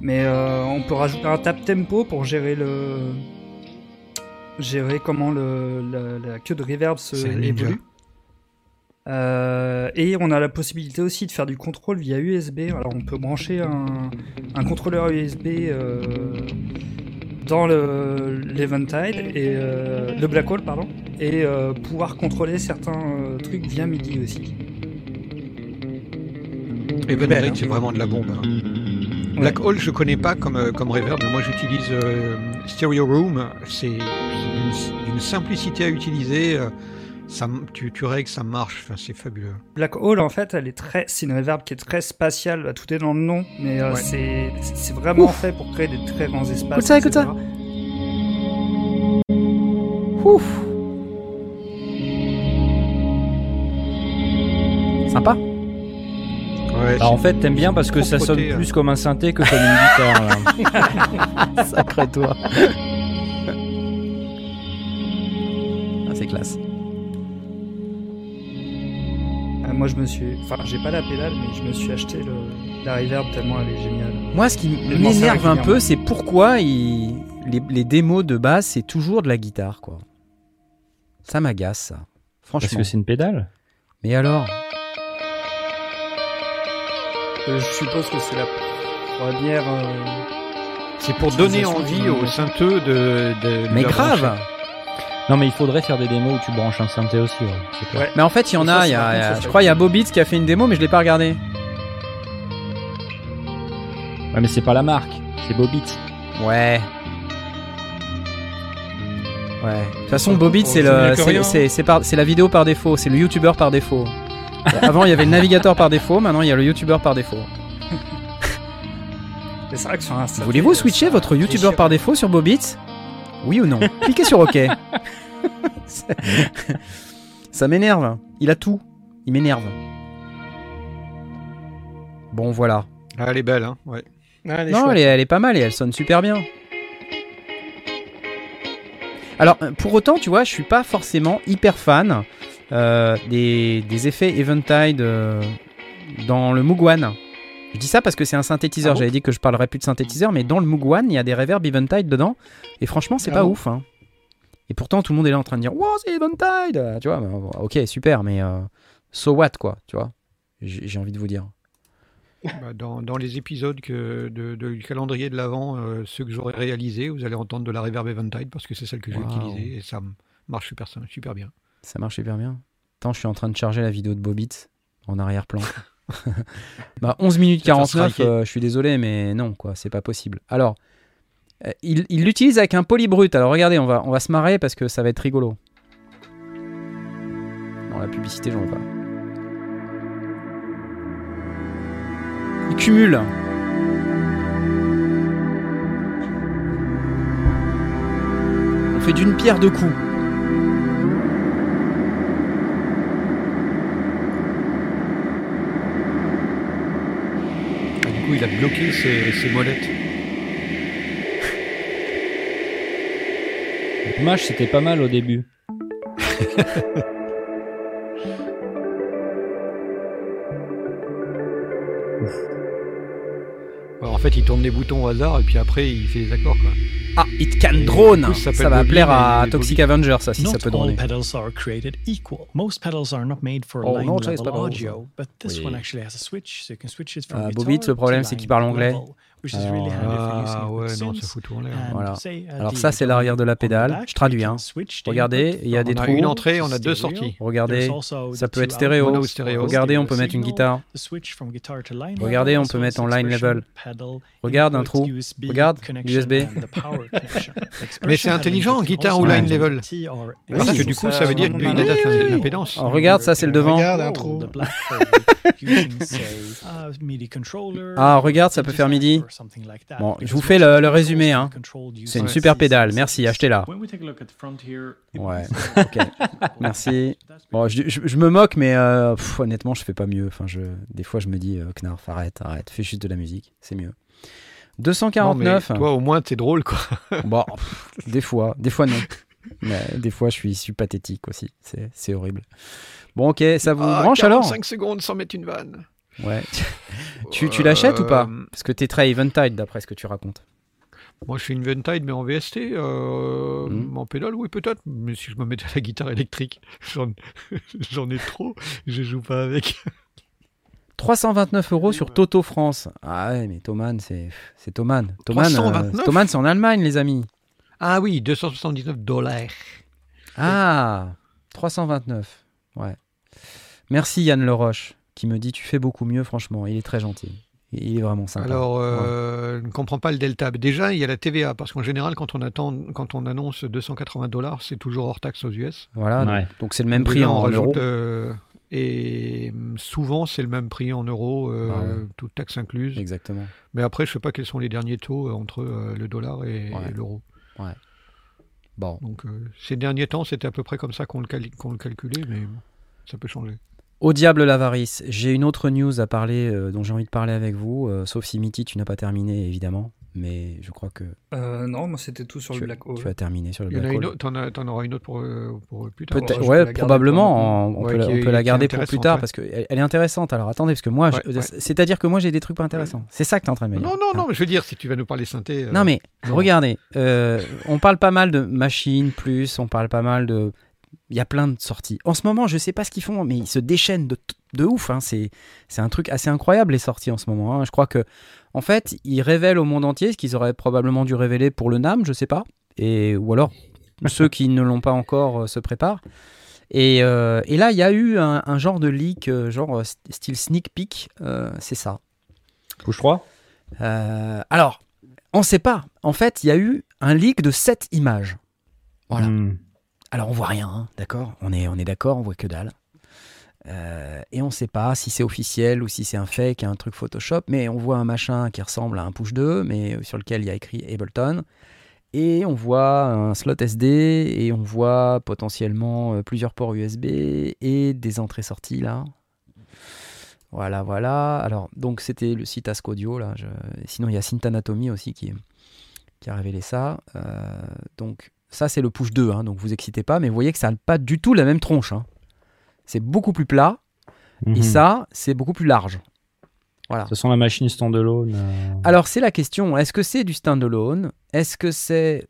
mais on peut rajouter un tap tempo pour gérer le gérer comment le, la, la queue de reverb se évolue. Euh, et on a la possibilité aussi de faire du contrôle via USB. Alors on peut brancher un, un contrôleur USB euh, dans le l'Eventide et euh, le Black Hole pardon et euh, pouvoir contrôler certains euh, trucs via MIDI aussi. Et Ben c'est vraiment de la bombe. hein. Black Hole, je connais pas comme, euh, comme reverb. Moi, j'utilise euh, Stereo Room. C'est d'une simplicité à utiliser. euh, ça, tu, tu règles, ça marche. Enfin, c'est fabuleux. Black Hole en fait, elle est très, c'est une reverb qui est très spatiale. Tout est dans le nom, mais euh, Ouais. c'est c'est vraiment fait pour créer des très grands espaces. Écoute ça, écoute etc. Ouf. Sympa. Ouais, Bah, en fait, t'aimes bien parce que ça sonne Propreté, plus comme un synthé que comme une guitare. là. [LAUGHS] Sacré toi. [LAUGHS] Ah, c'est classe. Euh, moi, je me suis, enfin, j'ai pas la pédale, mais je me suis acheté le, la reverb tellement elle est géniale. Moi, ce qui m'énerve un peu, c'est pourquoi il- les, les démos de base, c'est toujours de la guitare, quoi. Ça m'agace, ça. Parce Franchement. que c'est une pédale. Mais alors? Je suppose que c'est la première. euh, c'est pour donner envie aux syntheux de. de Mais grave brancher. Non, mais il faudrait faire des démos où tu branches un synthé aussi. ouais. Mais en fait, il y en ça, a, il y a- y ça je crois il y a cool. Bobitz qui a fait une démo, mais je l'ai pas regardé. Ouais, mais c'est pas la marque, c'est Bobit. Ouais. Ouais. De toute façon, Ça, Bobit, c'est le, c'est, rien. c'est, c'est par- c'est la vidéo par défaut, c'est le YouTuber par défaut. Avant, il y avait le navigateur par défaut, maintenant il y a le YouTuber par défaut. mais c'est vrai que sur un synthé, Voulez-vous euh, switcher ça votre. YouTuber par défaut sur Bobit Oui ou non? Cliquez sur OK. [LAUGHS] Ça m'énerve. Il a tout. Il m'énerve. Bon, voilà. Ah, elle est belle, hein. Ouais. Ah, elle est Non, elle est, elle est pas mal et elle sonne super bien. Alors, euh, pour autant, tu vois, je suis pas forcément hyper fan euh, des, des effets Eventide euh, dans le One. Je dis ça parce que c'est un synthétiseur. Ah J'avais dit que je parlerais plus de synthétiseur, mais dans le One, il y a des reverbs Eventide dedans. Et franchement, c'est Ah pas bon ouf. hein. Et pourtant, tout le monde est là en train de dire Wow, c'est Eventide Tu vois, bah, ok, super, mais euh, so what, quoi, tu vois? J'ai envie de vous dire. Bah, dans, dans les épisodes que de, de- du calendrier de l'avant, euh, ceux que j'aurais réalisés, vous allez entendre de la reverb Eventide parce que c'est celle que j'ai Wow. utilisée et ça marche super, super bien. Ça marche super bien. Attends, je suis en train de charger la vidéo de Bobit en arrière-plan. [LAUGHS] bah, 11 minutes Ça va 49, striker. euh, je suis désolé, mais non, quoi, c'est pas possible. Alors, euh, il il l'utilise avec un polybrut. Alors regardez, on va, on va se marrer parce que ça va être rigolo. Non, la publicité, j'en veux pas. Il cumule. On fait d'une pierre deux coups. Coup, il a bloqué ses, ses molettes. Dommage, c'était pas mal au début. [LAUGHS] en fait, il tourne les boutons au hasard et puis après, il fait les accords. Quoi. Ah, It Can Et Drone coup, ça va Bobby, plaire à Toxic Bobby. Avenger, ça, si Not ça peut all droner. pedals are created equal. Most pedals are not made for Oh, line no, ça, level c'est pas drôle, audio, but this Oui. one actually has a switch, so you can switch it from guitar Bobby, le problème, c'est qu'il parle anglais. level, which is really Alors, handy for using Ah ouais, non, ça fout tout en l'air. And Voilà. say, at Alors ça, c'est l'arrière de la pédale. back, Je traduis, hein. Regardez, il y a des on a trous. une entrée, on a deux sorties. Regardez, ça peut être stéréo. Regardez, on peut mettre une guitare. Regardez, on peut mettre en line level. Regarde, un trou. Regarde, USB. [LAUGHS] Mais c'est intelligent, guitare ou line level. Parce que du coup, ça veut dire qu'il l'impédance. Alors, regarde, ça, c'est le devant. Regarde, un trou. A [LAUGHS] MIDI controller, Ah, regard, ça peut faire MIDI. Bon, je vous fais le- résumé, hein. controlled C'est une super pédale. Merci, achetez-la. Ouais, [LAUGHS] ok. [LAUGHS] Merci. Bon, je, je- je me moque, mais euh, pff, honnêtement, je fais pas mieux. Enfin, je, des fois, je me dis, euh, Knarf, arrête, arrête, fais juste de la musique, c'est mieux. Non, mais 249. toi, au moins, t'es drôle, quoi. [LAUGHS] Bon, pff, des fois, des fois non. Mais des fois, je suis, je suis pathétique aussi. C'est horrible. Bon, ok, ça vous Ah, branche alors? 45 secondes sans mettre une vanne. Ouais. [LAUGHS] tu tu l'achètes ou pas Euh, Parce que t'es très eventide d'après ce que tu racontes. Moi, je suis une Ventide, mais en VST. euh, Mhm. En pédale, oui, peut-être. Mais si je me mettais à la guitare électrique, [LAUGHS] [LAUGHS] j'en ai trop. Je joue pas avec. 329 euros sur Toto France. Ah ouais, mais Thomann, c'est Thomann. Thomann, euh, 329? Thomann, c'est en Allemagne, les amis. Ah oui, 279 dollars. Ah, 329. Ouais. Merci Yann Leroche qui me dit tu fais beaucoup mieux, franchement. Il est très gentil. Il est vraiment sympa. Alors, euh, je ne comprends pas le delta. Déjà, il y a la TVA, parce qu'en général, quand on, attend, quand on annonce 280 dollars, c'est toujours hors taxe aux US. Voilà, Ouais. donc- c'est le même prix on en rajoute, euros. euh, et hum, souvent, c'est le même prix en euros, euh, Ouais. toute taxe incluse. Exactement. Mais après, je ne sais pas quels sont les derniers taux euh, entre euh, le dollar et, Ouais. et l'euro. Bon. Donc, euh, ces derniers temps, c'était à peu près comme ça qu'on le, cal- qu'on le calculait, mais ça peut changer. Au diable l'avarice, j'ai une autre news à parler euh, dont j'ai envie de parler avec vous, euh, sauf si Mitty tu n'as pas terminé évidemment, mais je crois que Euh, non, moi c'était tout sur tu, le Black Hole. tu as terminé sur le Il y en a Black une Hole. autre, t'en, as- t'en auras une autre pour, pour plus tard. Peut-être, ouais, probablement. pour On, on Ouais, peut, la- qui on est- peut la qui est garder pour plus tard ouais. parce qu'elle elle est intéressante. Alors attendez, parce que moi, Ouais, je- ouais. c'est-à-dire que moi j'ai des trucs pas intéressants. C'est ça que tu es en train de me dire. Non, non, non, mais je veux dire, si tu vas nous parler synthé. euh, Non mais non. regardez, euh, on parle pas mal de machines plus, on parle pas mal de, il y a plein de sorties. En ce moment, je sais pas ce qu'ils font, mais ils se déchaînent de, de ouf. hein. C'est c'est un truc assez incroyable les sorties en ce moment. hein. Je crois que en fait, ils révèlent au monde entier ce qu'ils auraient probablement dû révéler pour le NAM, je sais pas, et ou alors [LAUGHS] ceux qui ne l'ont pas encore euh, se préparent. Et, euh, et là, il y a eu un, un genre de leak, euh, genre style sneak peek, c'est ça. Push 3 Euh, alors, on sait pas. En fait, il y a eu un leak de 7 images. Voilà. Hmm. Alors, on voit rien, hein, d'accord on est, d'accord, on voit que dalle. Euh, et on sait pas si c'est officiel ou si c'est un fake, un truc Photoshop, mais on voit un machin qui ressemble à un push 2, mais sur lequel il y a écrit Ableton. Et on voit un slot SD, et on voit potentiellement euh, plusieurs ports USB et des entrées-sorties là. Voilà, voilà. Alors, donc c'était le site Ask Audio là. Sinon, il y a Synth Anatomy aussi qui, a révélé ça. Euh, donc, ça, c'est le push 2, hein, donc vous excitez pas, mais vous voyez que ça n'a pas du tout la même tronche. hein. C'est beaucoup plus plat, et Mhm. ça, c'est beaucoup plus large. Voilà. Ça sent la machine standalone. euh, Alors, c'est la question est-ce que c'est du standalone? Est-ce que c'est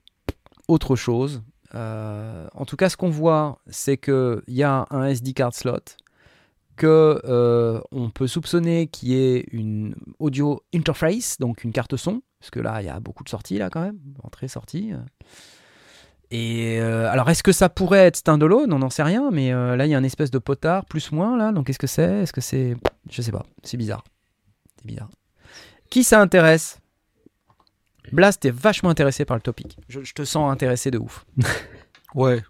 autre chose? Euh, En tout cas, ce qu'on voit, c'est qu'il y a un SD card slot, que euh, on peut soupçonner qu'il y ait une audio interface, donc une carte son, parce que là, il y a beaucoup de sorties, là, quand même, entrée, sortie. Et euh, alors, est-ce que ça pourrait être standalone On n'en sait rien, mais euh, là, il y a un espèce de potard, plus moins, là, donc qu'est-ce que c'est Est-ce que c'est. Je sais pas, c'est bizarre. C'est bizarre. Qui ça intéresse? Blast est vachement intéressé par le topic. Je, je te sens intéressé de ouf. [LAUGHS] Ouais.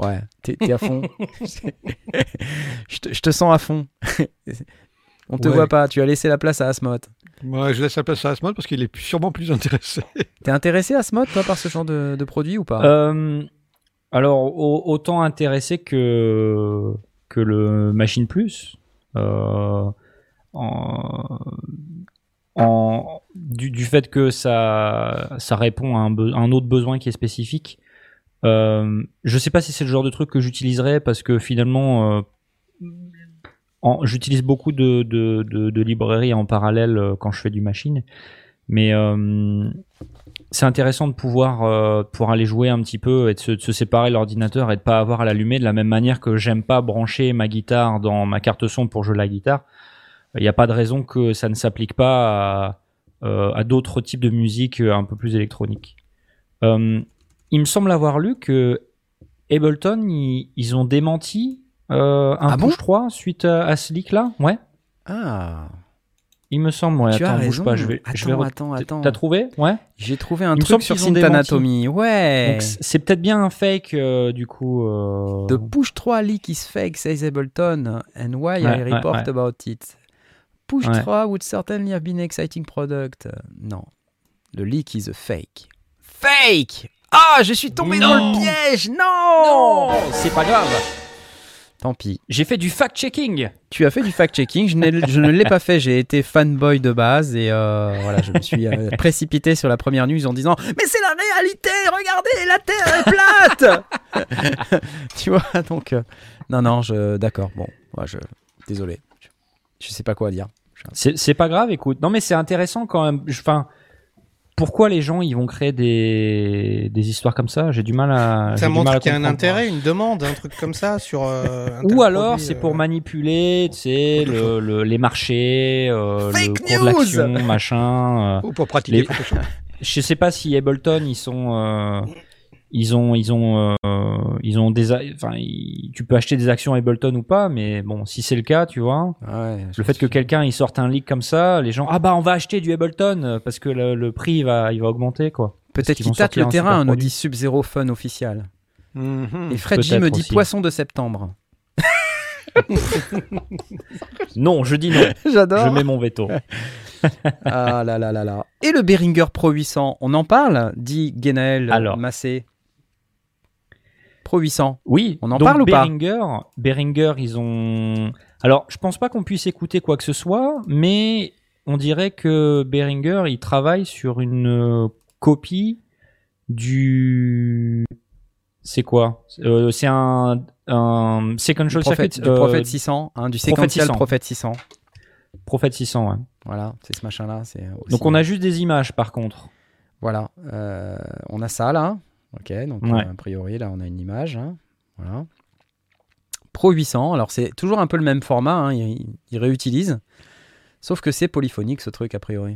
Ouais, t'es t'es à fond. [LAUGHS] [LAUGHS] je, te, je te sens à fond. On te Ouais. voit pas, tu as laissé la place à Asmod. Ouais, je laisse la place à Asmod parce qu'il est sûrement plus intéressé. [LAUGHS] T'es intéressé Asmod, toi, par ce genre de, de produit ou pas? Euh, alors, au- autant intéressé que, que le Machine Plus. euh, en, en- du, du fait que ça, ça répond à un, be- un autre besoin qui est spécifique. Euh, je sais pas si c'est le genre de truc que j'utiliserais parce que finalement, euh, j'utilise beaucoup de, de, de, de librairies en parallèle euh, quand je fais du machine. Mais euh, c'est intéressant de pouvoir, euh, aller jouer un petit peu et de se, se séparer l'ordinateur et de pas avoir à l'allumer de la même manière que j'aime pas brancher ma guitare dans ma carte son pour jouer la guitare. Il n'y a pas de raison que ça ne s'applique pas à, euh, d'autres types de musique un peu plus électroniques. Euh, il me semble avoir lu que Ableton, ils ont démenti euh, un Ah bon push 3 suite à, à ce leak-là. Ouais, Ah, il me semble. Ouais, tu attends, as bouge raison. pas, je vais, attends, je vais re- attends, attends. T'as trouvé Ouais. J'ai trouvé un Il truc sur Synth. Anatomy. Ouais. C'est peut-être bien un fake euh, du coup. euh, The push 3 leak is fake, says Ableton, and why I Ouais, ouais, report ouais. about it? Push Ouais. 3 would certainly have been an exciting product. Non. Le leak is a fake. Fake Ah, je suis tombé dans le piège Non, c'est pas grave. Tant pis. J'ai fait du fact-checking. Tu as fait du fact-checking, je, ne l'ai pas fait, j'ai été fanboy de base et euh, voilà, je me suis euh, précipité sur la première news en disant Mais c'est la réalité, regardez, la Terre est plate [LAUGHS] Tu vois, donc, euh, non, non, je, d'accord, bon, ouais, je, désolé, je, je sais pas quoi dire. C'est pas grave, écoute. Non, mais c'est intéressant quand même. Je- Enfin, pourquoi les gens ils vont créer des, des histoires comme ça? J'ai du mal à. Ça montre qu'il y a un intérêt, une demande, un truc comme ça sur. euh, [LAUGHS] Ou alors c'est euh. pour manipuler, tu sais, le, le- les marchés, euh, Fake le cours de l'action, machin. euh. Ou pour pratiquer Les-. [LAUGHS] Je sais pas si Ableton ils sont, euh, ils ont, ils ont, euh, ils ont des, a- enfin, tu peux acheter des actions Ableton ou pas, mais bon, si c'est le cas, tu vois, Ouais, le fait que quelqu'un il sorte un leak comme ça, les gens, ah bah on va acheter du Ableton parce que le, le prix va, il va augmenter quoi. Peut-être qu'ils qu'il vont tâte sortir le terrain, super nous dit Sub-Zero Fun officiel. Mhm. Et Fred J me dit aussi. poisson de septembre. [LAUGHS] [LAUGHS] Non, je dis non. J'adore. je mets mon veto. Ah là là là là. Et le Behringer Pro 800, on en parle dit Genaël Alors. Massé. Pro 800. Oui, On en donc parle ou pas Behringer, Behringer, ils ont. Alors, je pense pas qu'on puisse écouter quoi que ce soit, mais on dirait que Behringer, il travaille sur une euh, copie du. C'est quoi? Euh, C'est un, un Du Prophet, circuit. du euh, Prophet 600, hein, du séquentiel 600. Prophet 600. Prophet 600, ouais. Voilà, c'est ce machin-là. aussi- Donc on a juste des images, par contre. Voilà, euh, on a ça là. Ok, donc Ouais. euh, a priori là on a une image. hein. Voilà. Pro 800, alors c'est toujours un peu le même format, hein, il, il réutilise. Sauf que c'est polyphonique ce truc a priori.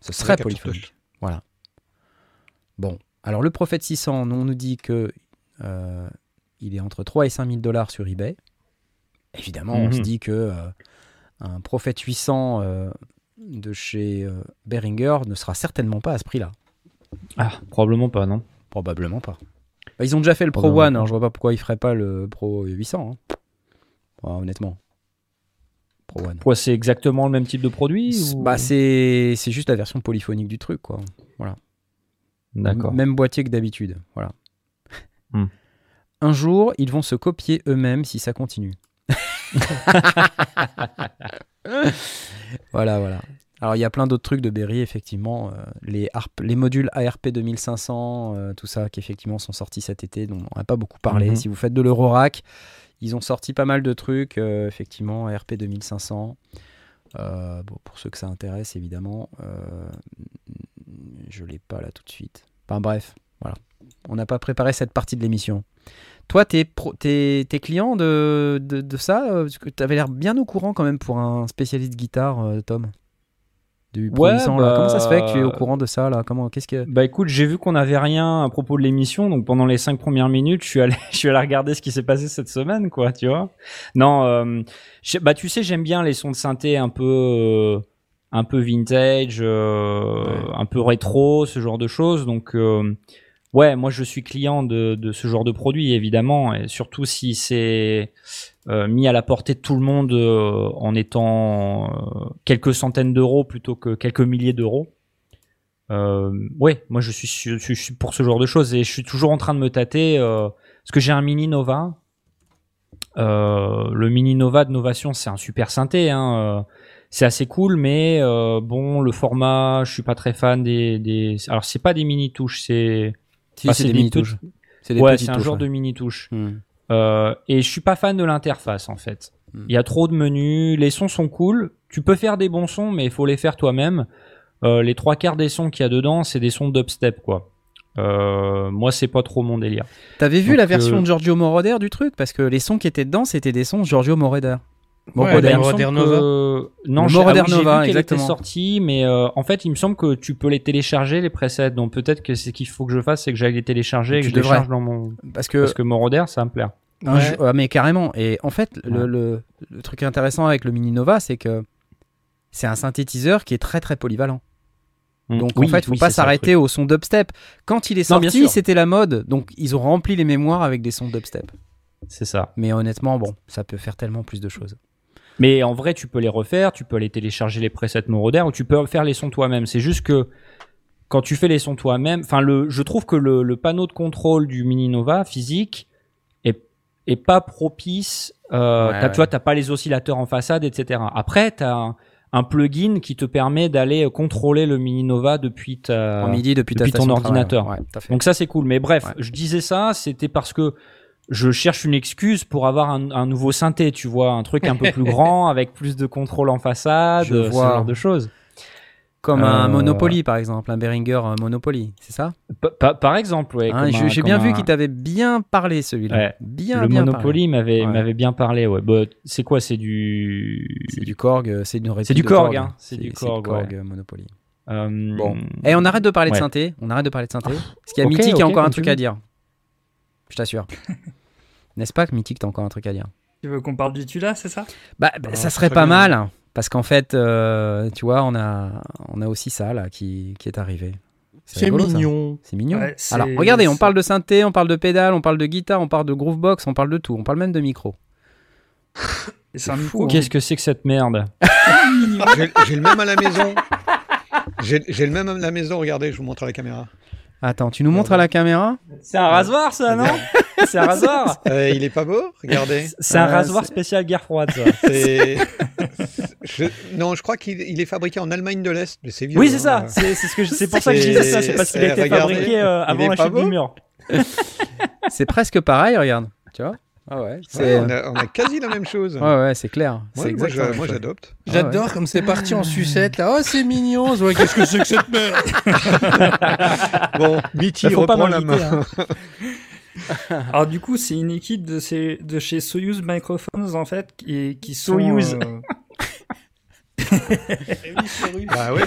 Ce serait polyphonique. Voilà. Bon, alors le Prophet 600, on nous dit que euh, il est entre 3 et 5 000 dollars sur eBay. Évidemment, on Mhm. se dit que euh, un Prophet 800 euh, de chez Behringer ne sera certainement pas à ce prix-là. Ah, probablement pas, non Probablement pas. Bah, ils ont déjà fait le Pro One, alors je vois pas pourquoi ils feraient pas le Pro 800. hein. Honnêtement. Pro One. Quoi, c'est exactement le même type de produit ou- Bah, c'est c'est juste la version polyphonique du truc, quoi. D'accord. Même boîtier que d'habitude. Voilà. Hmm. Un jour, ils vont se copier eux-mêmes si ça continue. [LAUGHS] [LAUGHS] voilà, voilà. Alors, il y a plein d'autres trucs de Berry, effectivement. euh, les, ARP les modules ARP 2500, euh, tout ça, qui effectivement sont sortis cet été, dont on n'a pas beaucoup parlé. Mhm. Si vous faites de l'Eurorack, ils ont sorti pas mal de trucs, euh, effectivement, ARP 2500. Euh, bon, pour ceux que ça intéresse, évidemment. je l'ai pas là tout de suite. Enfin bref, voilà. On n'a pas préparé cette partie de l'émission. Toi, t'es t'es client de, de, de ça Parce que t'avais l'air bien au courant quand même pour un spécialiste guitare, Tom? Du Ouais, 800, là. bah, Comment ça se fait que tu es au courant de ça là? Comment Qu'est-ce que Bah écoute, j'ai vu qu'on n'avait rien à propos de l'émission, donc pendant les cinq premières minutes, je suis allé, [LAUGHS] je suis allé regarder ce qui s'est passé cette semaine, quoi, tu vois. Non, euh, je- bah tu sais, j'aime bien les sons de synthé un peu, euh, un peu vintage, euh, un peu rétro, ce genre de choses. Donc euh, ouais, moi je suis client de, de ce genre de produit, évidemment, et surtout si c'est euh, mis à la portée de tout le monde euh, en étant euh, quelques centaines d'euros plutôt que quelques milliers d'euros. Ouais, moi je suis, je, je pour ce genre de choses et je suis toujours en train de me tâter parce que j'ai un mini Nova. Le mini Nova de Novation, c'est un super synthé. Hein, c'est assez cool, mais bon, le format, je suis pas très fan des. des... Alors c'est pas des mini touches, c'est. Si, Ah, c'est des des mini petits- touches. C'est des Ouais, petites c'est un genre ouais. de mini touche. Hmm. Euh, et je suis pas fan de l'interface en fait. Hmm. Il y a trop de menus, les sons sont cool. Tu peux faire des bons sons, mais il faut les faire toi-même. Euh, les trois quarts des sons qu'il y a dedans, c'est des sons dubstep quoi. Euh, moi, c'est pas trop mon délire. T'avais vu Donc, la version euh, de Giorgio Moroder du truc? Parce que les sons qui étaient dedans, c'était des sons de Giorgio Moroder. Ouais, il me Moroder semble Nova. que- Non, Moroder ah oui, Nova, vu qu'elle exactement. était sortie, mais euh, en fait, il me semble que tu peux les télécharger les presets. Donc peut-être que c'est ce qu'il faut que je fasse, c'est que j'aille les télécharger et que Tu je les devrais. charge dans mon. Parce que Parce que Moroder, ça va me plaire. Ouais. ah, mais carrément. Et en fait, le, Ouais. le- le truc intéressant avec le Mini Nova, c'est que c'est un synthétiseur qui est très très polyvalent. Donc Oui, en fait, faut oui, pas s'arrêter au son dubstep. Quand il est sorti, c'était la mode. Donc ils ont rempli les mémoires avec des sons dubstep. C'est ça. Mais honnêtement, bon, ça peut faire tellement plus de choses. Mais en vrai, tu peux les refaire, tu peux aller télécharger les presets Moroder ou tu peux faire les sons toi-même. C'est juste que quand tu fais les sons toi-même, enfin, le, je trouve que le, le panneau de contrôle du Mini Nova physique est, est pas propice. Euh, Ouais, t'as- ouais. Tu vois, t'as pas les oscillateurs en façade, etc. Après, t'as un, un plugin qui te permet d'aller contrôler le Mini Nova depuis ta en midi depuis, ta ton ordinateur. ouais. Donc ça c'est cool. Mais bref, je disais ça, c'était parce que je cherche une excuse pour avoir un, un nouveau synthé, tu vois, un truc un peu plus grand [LAUGHS] avec plus de contrôle en façade, Je ce vois. genre de choses. Comme un Euh, Monopoly, par exemple, un Behringer euh, Monopoly, c'est ça? Pa- pa- par exemple, ouais. Hein, J'ai un- bien vu qu'il t'avait bien parlé, celui-là. Ouais. Bien, le bien Monopoly m'avait Ouais. bien parlé, ouais. Bah, c'est quoi C'est du. C'est du Korg, euh, c'est une réplique C'est du Korg, hein. C'est du du Korg, ouais. euh, Monopoly. Euh, Bon. Et on arrête de parler de synthé. On arrête de parler de synthé. Parce qu'il y a Mythic qui a ok, encore un truc à dire. Je t'assure. [LAUGHS] N'est-ce pas que Mythic, t'as encore un truc à dire? Tu veux qu'on parle du Tula, c'est ça? Bah, bah, Ah, ça serait pas bien. mal. Parce qu'en fait, euh, tu vois, on a, on a aussi ça là qui, qui est arrivé. C'est mignon. C'est mignon. Ouais, Alors, regardez, on parle de synthé, on parle de pédale, on parle de guitare, on parle de groovebox, on parle de tout. On parle même de micro. [LAUGHS] Et c'est un fou, hein. Qu'est-ce que c'est que cette merde? J'ai j'ai le même à la maison. J'ai j'ai le même à la maison, regardez, je vous montre à la caméra. Attends, tu nous montres à la caméra C'est un rasoir, ça, non [LAUGHS] C'est un rasoir. Euh, il est pas beau Regardez. C'est un Euh, rasoir spécial guerre froide. Ça. [LAUGHS] Je- Non, je crois qu'il il est fabriqué en Allemagne de l'Est, mais c'est vieux. Oui, c'est hein. ça. C'est c'est ce que je- c'est pour ça que je disais ça. C'est parce qu'il a été Regardez, fabriqué euh, avant la chute du mur. C'est presque pareil, regarde. Tu vois? Ah ouais, on, a, on a quasi la même chose. ouais, ouais, c'est clair. Moi, j'adopte. Ah J'adore comme c'est parti en sucette là. Oh, c'est mignon. Ouais, Qu'est-ce que c'est que cette merde? [LAUGHS] Bon, Mitty reprend la main. hein. [LAUGHS] Alors du coup, c'est une équipe de, ces, de chez Soyuz Microphones en fait, qui, qui sont Soyuz. euh, [LAUGHS] Bah ouais.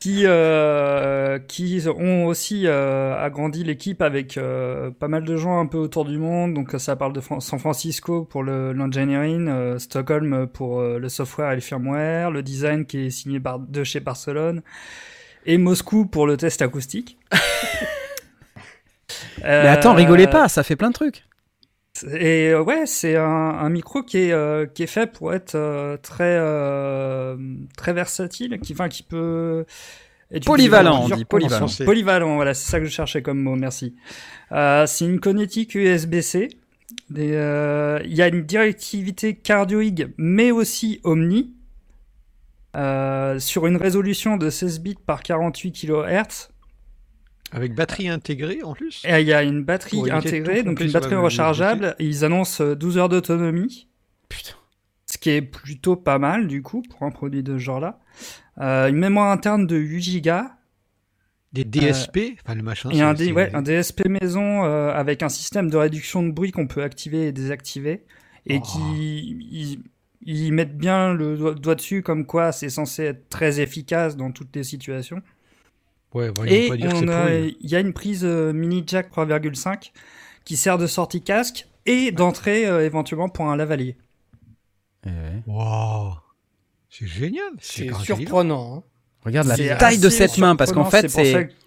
Qui euh, qui ont aussi euh, agrandi l'équipe avec euh, pas mal de gens un peu autour du monde. Donc ça parle de San Francisco pour le l'engineering, euh, Stockholm pour euh, le software et le firmware, le design qui est signé par de chez Barcelone et Moscou pour le test acoustique. [LAUGHS] Mais attends, rigolez pas, ça fait plein de trucs. Et euh, ouais, c'est un, un micro qui est, euh, qui est fait pour être euh, très, euh, très versatile, qui, enfin, qui peut. être Polyvalent, on dit, polyvalent. Polyvalent, voilà, c'est ça que je cherchais comme mot, merci. Euh, c'est une connectique USB-C. Euh, Il y a une directivité cardioïde, mais aussi Omni. euh, sur une résolution de 16 bits par 48 kHz. Avec batterie intégrée en plus. Et il y a une batterie intégrée, donc une batterie rechargeable. Ils annoncent euh, 12 heures d'autonomie. Putain. Ce qui est plutôt pas mal, du coup, pour un produit de ce genre-là. Euh, une mémoire interne de 8 Go. Des DSP, enfin le machin. Et un, D- ouais, un DSP maison euh, avec un système de réduction de bruit qu'on peut activer et désactiver. Et Oh. qui. Ils, ils mettent bien le doigt dessus, comme quoi c'est censé être très efficace dans toutes les situations. Ouais, voyons Et pas dire que on c'est a- pourri. il y a une prise euh, mini jack 3,5 qui sert de sortie casque et d'entrée euh, éventuellement pour un lavalier. Eh ouais. Wow. C'est génial. C'est surprenant. hein. Regarde la taille de cette main, parce qu'en fait,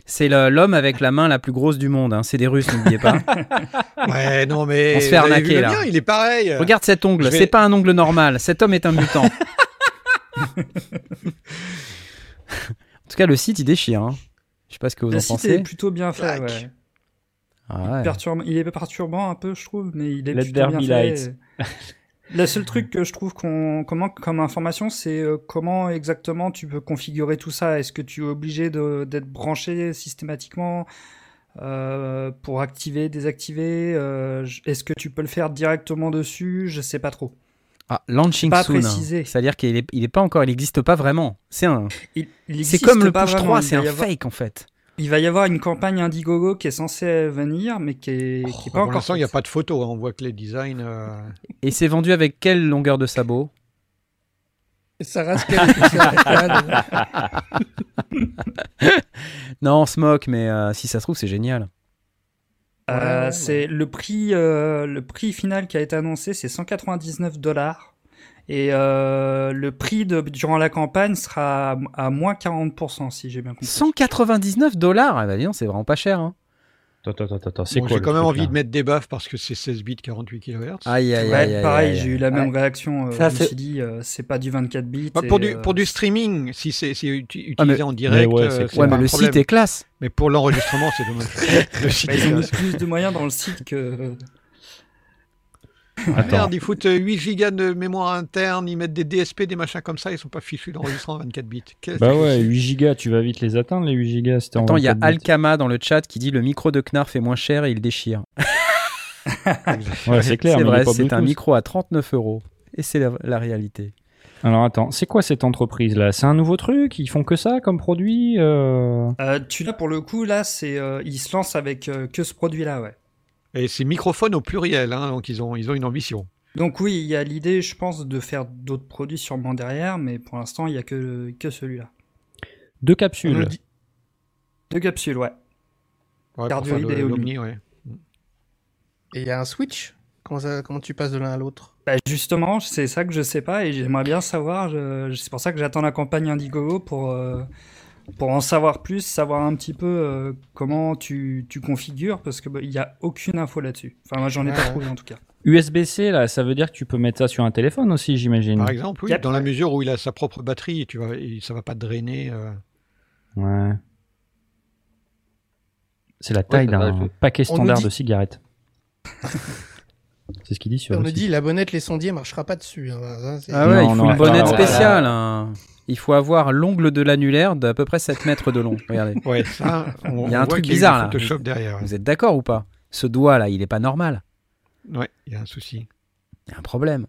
c'est l'homme avec la main la plus grosse du monde. hein. C'est des Russes, n'oubliez pas. [LAUGHS] Ouais, non mais. On se fait arnaquer, là. mien, il est pareil. Regarde cet ongle, vais- c'est pas un ongle normal. Cet homme est un mutant. [LAUGHS] en tout cas, le site il déchire. hein. Je sais pas ce que vous en pensez. est plutôt bien fait. Ouais. Ah ouais. Perturbe- Il est perturbant un peu, je trouve, mais il est Let plutôt there bien be fait. light. [LAUGHS] Le seul truc que je trouve qu'on comment comme information, c'est euh, comment exactement tu peux configurer tout ça. Est-ce que tu es obligé d'être branché systématiquement euh, pour activer, désactiver euh, Est-ce que tu peux le faire directement dessus? Je sais pas trop. Ah, launching pas soon. précisé. C'est-à-dire qu'il est, il est pas encore, il n'existe pas vraiment. C'est un, Il- il c'est comme le pas push vraiment. 3, Il c'est un avoir- fake en fait. Il va y avoir une campagne Indiegogo qui est censée venir, mais qui est, qui est Oh, pas pour encore. l'instant, il n'y a pas de photo. hein. On voit que les designs. euh, Et c'est vendu avec quelle longueur de sabot ça reste. [LAUGHS] Non, on se moque, mais euh, si ça se trouve, c'est génial. Euh, Ouais, ouais, c'est le prix, euh, le prix final qui a été annoncé, c'est 199 dollars. Et euh, le prix de, durant la campagne sera à, à moins 40%, si j'ai bien compris. 199 dollars? Ah bah c'est vraiment pas cher. Hein. Attends, attends, attends, c'est bon, quoi J'ai quand même envie de mettre des baffes parce que c'est 16 bits 48 kHz. Aïe, aïe, Ouais, aïe, aïe, pareil, j'ai eu la même Ouais. réaction. euh, Ça, je me c'est- suis dit, euh, c'est pas du 24 bits. Bah, et, pour, du, euh, pour du streaming, si c'est si Ah, mais- utilisé en direct, mais ouais, euh, c'est c'est Ouais, mais le problème. site est classe. Mais pour l'enregistrement, c'est dommage. [LAUGHS] le site bah, ils ont mis plus de moyens dans le site que. Merde, ils foutent euh, 8 gigas de mémoire interne, ils mettent des DSP, des machins comme ça, ils sont pas fichus d'enregistrement 24 bits. Bah ouais, c'est 8 gigas, tu vas vite les atteindre les 8 gigas. Attends, il y a 24 bits. Alkama dans le chat qui dit le micro de Knarf est moins cher et il déchire. [LAUGHS] Ouais, c'est clair, c'est vrai, c'est un micro à 39 euros. Et c'est la, la réalité. Alors attends, c'est quoi cette entreprise là C'est un nouveau truc? Ils font que ça comme produit euh? Euh, tu là pour le coup là c'est euh, ils se lancent avec euh, que ce produit là ouais. Et c'est microphone au pluriel, hein, donc ils ont, ils ont une ambition. Donc oui il y a l'idée je pense de faire d'autres produits sûrement derrière mais pour l'instant il y a que que celui-là. Deux capsules. dit- Deux capsules ouais. Ouais, pour Cardioïde faire le- et l'Omni, ouais. Et il y a un switch? Comment, ça- comment tu passes de l'un à l'autre? Bah justement c'est ça que je sais pas et j'aimerais bien savoir je- c'est pour ça que j'attends la campagne Indiegogo pour euh, pour en savoir plus savoir un petit peu euh, comment tu, tu configures parce que bah, il y a aucune info là-dessus. Enfin moi j'en ai pas Ouais. trouvé en tout cas. USB-C là, ça veut dire que tu peux mettre ça sur un téléphone aussi, j'imagine. Par exemple, oui, Yep. dans la mesure où il a sa propre batterie, tu vois, et ça va pas drainer. euh, Ouais. C'est la taille va, d'un paquet standard dit- de cigarettes. [LAUGHS] c'est ce qu'il dit sur On le site. dit la bonnette, les sondiers marchera pas dessus. hein. Ça, Ah ouais, Non, il faut non, une bonnette spéciale. hein. Il faut avoir l'ongle de l'annulaire d'à peu près 7 mètres de long. Regardez. Ouais, ça, [LAUGHS] on, Il y a un truc y a bizarre, là. Photoshop derrière. Vous êtes d'accord ou pas? Ce doigt là, il est pas normal. Ouais, il y a un souci. Il y a un problème.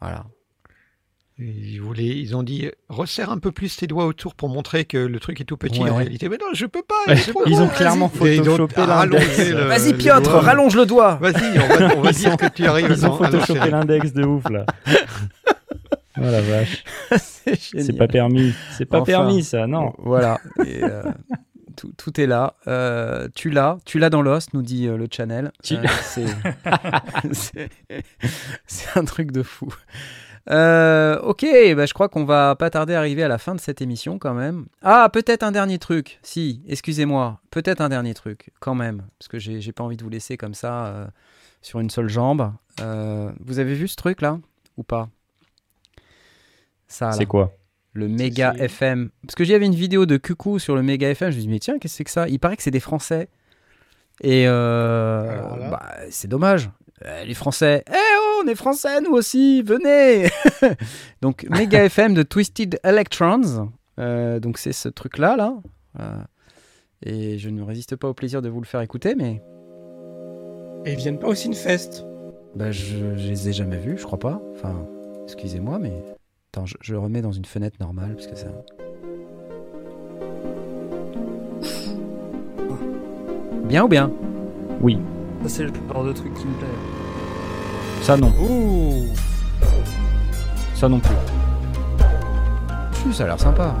Voilà. Ils, voulaient, ils ont dit resserre un peu plus tes doigts autour pour montrer que le truc est tout petit Ouais. en réalité. Mais non, je peux pas. Ouais, ils ont clairement photoshopé l'index. Vas-y Piotr, rallonge le doigt. Vas-y, on va, on va dire ont- que tu arrives Ils ont photoshopé l'index de ouf là. [LAUGHS] Oh la vache. C'est pas permis. C'est pas Enfin. permis ça, non. Voilà. Et, euh, [LAUGHS] tout, tout est là. Euh, tu l'as, tu l'as dans l'os, nous dit euh, le channel. Tu- Euh, c'est [LAUGHS] un truc de fou. Euh, ok, bah, je crois qu'on va pas tarder à arriver à la fin de cette émission quand même. Ah, peut-être un dernier truc. Si, excusez-moi, peut-être un dernier truc quand même, parce que j'ai, j'ai pas envie de vous laisser comme ça euh, sur une seule jambe. Euh, vous avez vu ce truc là? Ou pas? Ça. là. C'est quoi? Le méga c'est- FM. Parce que j'avais une vidéo de Cuckoo sur le méga FM. Je me dis, mais tiens, qu'est-ce que c'est que ça? Il paraît que c'est des Français. Et euh, bah, c'est dommage. Euh, les Français, eh oh, on est Français nous aussi, venez [LAUGHS] Donc, méga [LAUGHS] FM de Twisted Electrons. Euh, donc, c'est ce truc-là, là. Euh, et je ne résiste pas au plaisir de vous le faire écouter, mais Et ils viennent pas aussi une fest. bah, je, je les ai jamais vus, je crois pas. Enfin, excusez-moi, mais. Attends, je, je remets dans une fenêtre normale, parce que ça. Bien ou bien? Oui. Ça c'est le genre de truc qui me plaît. Ça non. Ouh Ça non plus. Ça a l'air sympa.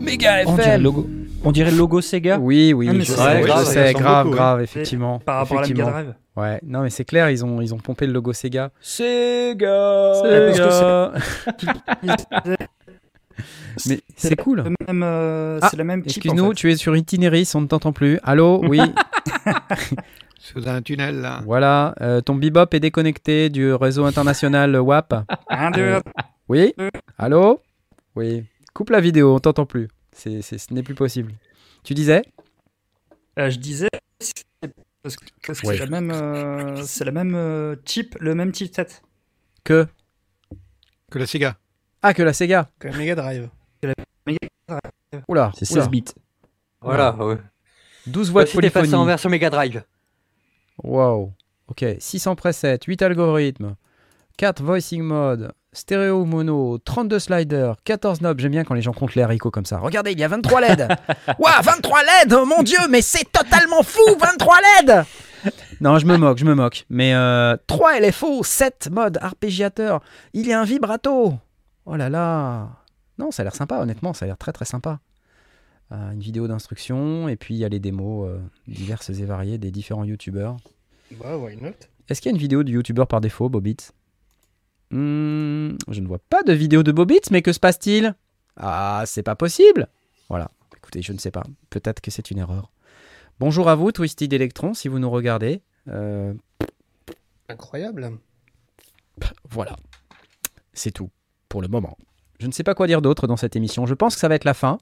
Méga FM logo... On dirait le logo Sega. Oui, oui, Ah, je sais, je grave, sais, grave, beaucoup, grave, effectivement. Par rapport à la Mega. Drive. Ouais, non mais c'est clair, ils ont, ils ont pompé le logo Sega. Sega. Sega. C'est- [LAUGHS] Mais c'est cool. le même, euh, Ah, c'est le même. Excuse-nous, en fait. tu es sur Itinéris, on ne t'entend plus. Allô Oui, [LAUGHS] Sous un tunnel, là. voilà. euh, ton bebop est déconnecté du réseau international WAP. Un, deux, Euh, Oui Allô Oui. Coupe la vidéo, on t'entend plus. C'est, c'est- ce n'est plus possible. Tu disais Euh, je disais, c'est parce que, que Ouais. c'est la même, euh, c'est la même euh, chip, le même chipset. que. Que la Sega. Ah, que la Sega Que la Mega Drive. Oula, C'est oula. 16 bits. Voilà, ouais. 12 voix de Voici t'es passé en polyphonie. version Mega Drive. Wow. Ok, 600 presets, 8 algorithmes, 4 voicing mode, stéréo mono, 32 sliders, 14 knobs. J'aime bien quand les gens comptent les haricots comme ça. Regardez, il y a 23 LED. [LAUGHS] Waouh, 23 LED oh Mon Dieu, mais c'est totalement fou 23 LED Non, je me moque, je me moque. Mais euh, 3 LFO, 7 modes arpégiateur. Il y a un vibrato. Oh là là. Non, ça a l'air sympa, honnêtement, ça a l'air très très sympa. Euh, une vidéo d'instruction, et puis il y a les démos euh, diverses et variées des différents youtubeurs. Bah, why not? Est-ce qu'il y a une vidéo du youtubeur par défaut, Bobitz Hmm, Je ne vois pas de vidéo de Bobitz, mais que se passe-t-il? Ah, c'est pas possible Voilà, écoutez, je ne sais pas. Peut-être que c'est une erreur. Bonjour à vous, Twisted Electron, si vous nous regardez. Euh, Incroyable. voilà. C'est tout, pour le moment. Je ne sais pas quoi dire d'autre dans cette émission. Je pense que ça va être la fin.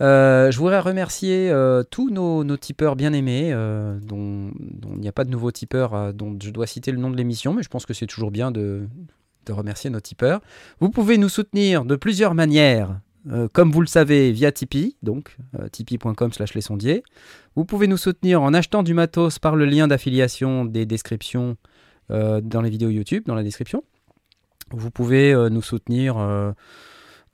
Euh, je voudrais remercier euh, tous nos, nos tipeurs bien aimés, euh, dont, il n'y a pas de nouveaux tipeurs, euh, dont je dois citer le nom de l'émission, mais je pense que c'est toujours bien de, de remercier nos tipeurs. Vous pouvez nous soutenir de plusieurs manières, comme vous le savez, via Tipeee, donc tipeee.com slash les sondiers. Vous pouvez nous soutenir en achetant du matos par le lien d'affiliation des descriptions dans les vidéos YouTube, dans la description. Vous pouvez nous soutenir...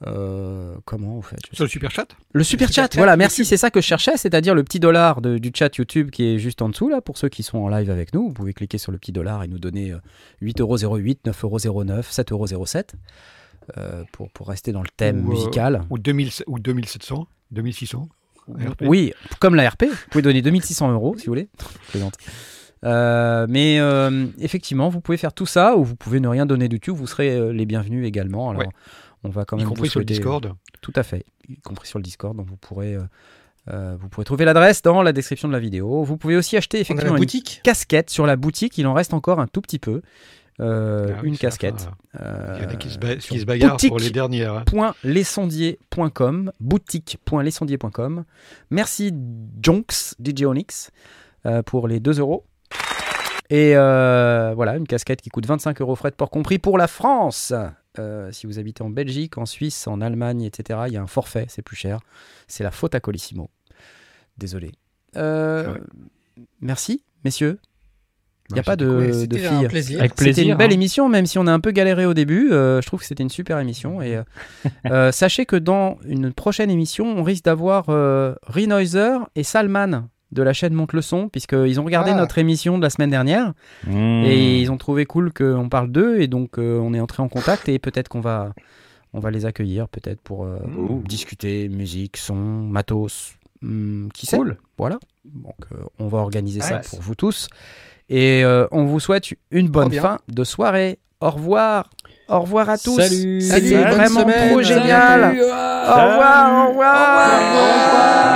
euh, comment vous faites Je sais Sur le super chat le super Le chat, super chat voilà, merci, c'est ça que je cherchais, c'est-à-dire le petit dollar de- du chat YouTube qui est juste en dessous, là, pour ceux qui sont en live avec nous. Vous pouvez cliquer sur le petit dollar et nous donner euh, 8,08€, 9,09€, 7,07€ euh, pour, pour rester dans le thème Ou, euh, musical. Ou, 2000, ou 2700, 2600. RP. Oui, comme la RP, vous pouvez donner 2600 euros si vous voulez. [LAUGHS] Euh, mais euh, effectivement, vous pouvez faire tout ça ou vous pouvez ne rien donner du tout. Vous serez les bienvenus également. Alors, Ouais. On va quand Y même compris vous sur le Discord. Tout à fait, y compris sur le Discord. Donc vous pourrez, euh, euh, vous pourrez trouver l'adresse dans la description de la vidéo. Vous pouvez aussi acheter effectivement la une boutique. casquette sur la boutique. Il en reste encore un tout petit peu. Euh, Ah oui, une casquette. Euh, Il y en a qui se, ba- qui sur se bagarrent boutique. pour les dernières. hein. Merci Jonks, DJ Onyx, euh, pour les 2 euros. Et euh, voilà, une casquette qui coûte 25 euros frais de port compris pour la France. Euh, si vous habitez en Belgique, en Suisse, en Allemagne, etc., il y a un forfait, c'est plus cher. C'est la faute à Colissimo. Désolé. Euh, Ah ouais. Merci, messieurs. Il n'y a Ouais, pas c'était de, cool. de filles. un plaisir. Avec C'était une belle hein. émission, même si on a un peu galéré au début. euh, je trouve que c'était une super émission. Et [LAUGHS] sachez que dans une prochaine émission, on risque d'avoir euh, Renoiser et Salman de la chaîne Monte le Son, puisqu'ils ont regardé Ah. notre émission de la semaine dernière Mmh. et ils ont trouvé cool qu'on parle d'eux. Et donc, euh, on est entré en contact et peut-être qu'on va, on va les accueillir, peut-être pour euh, Mmh. discuter musique, son, matos. hmm, qui sait Cool. Voilà. Donc, euh, on va organiser ça pour vous tous. Et euh, on vous souhaite une bonne fin de soirée. Au revoir. Au revoir à tous. Salut. C'était vraiment semaine. trop génial. bientôt. Au revoir. Au revoir. Au revoir.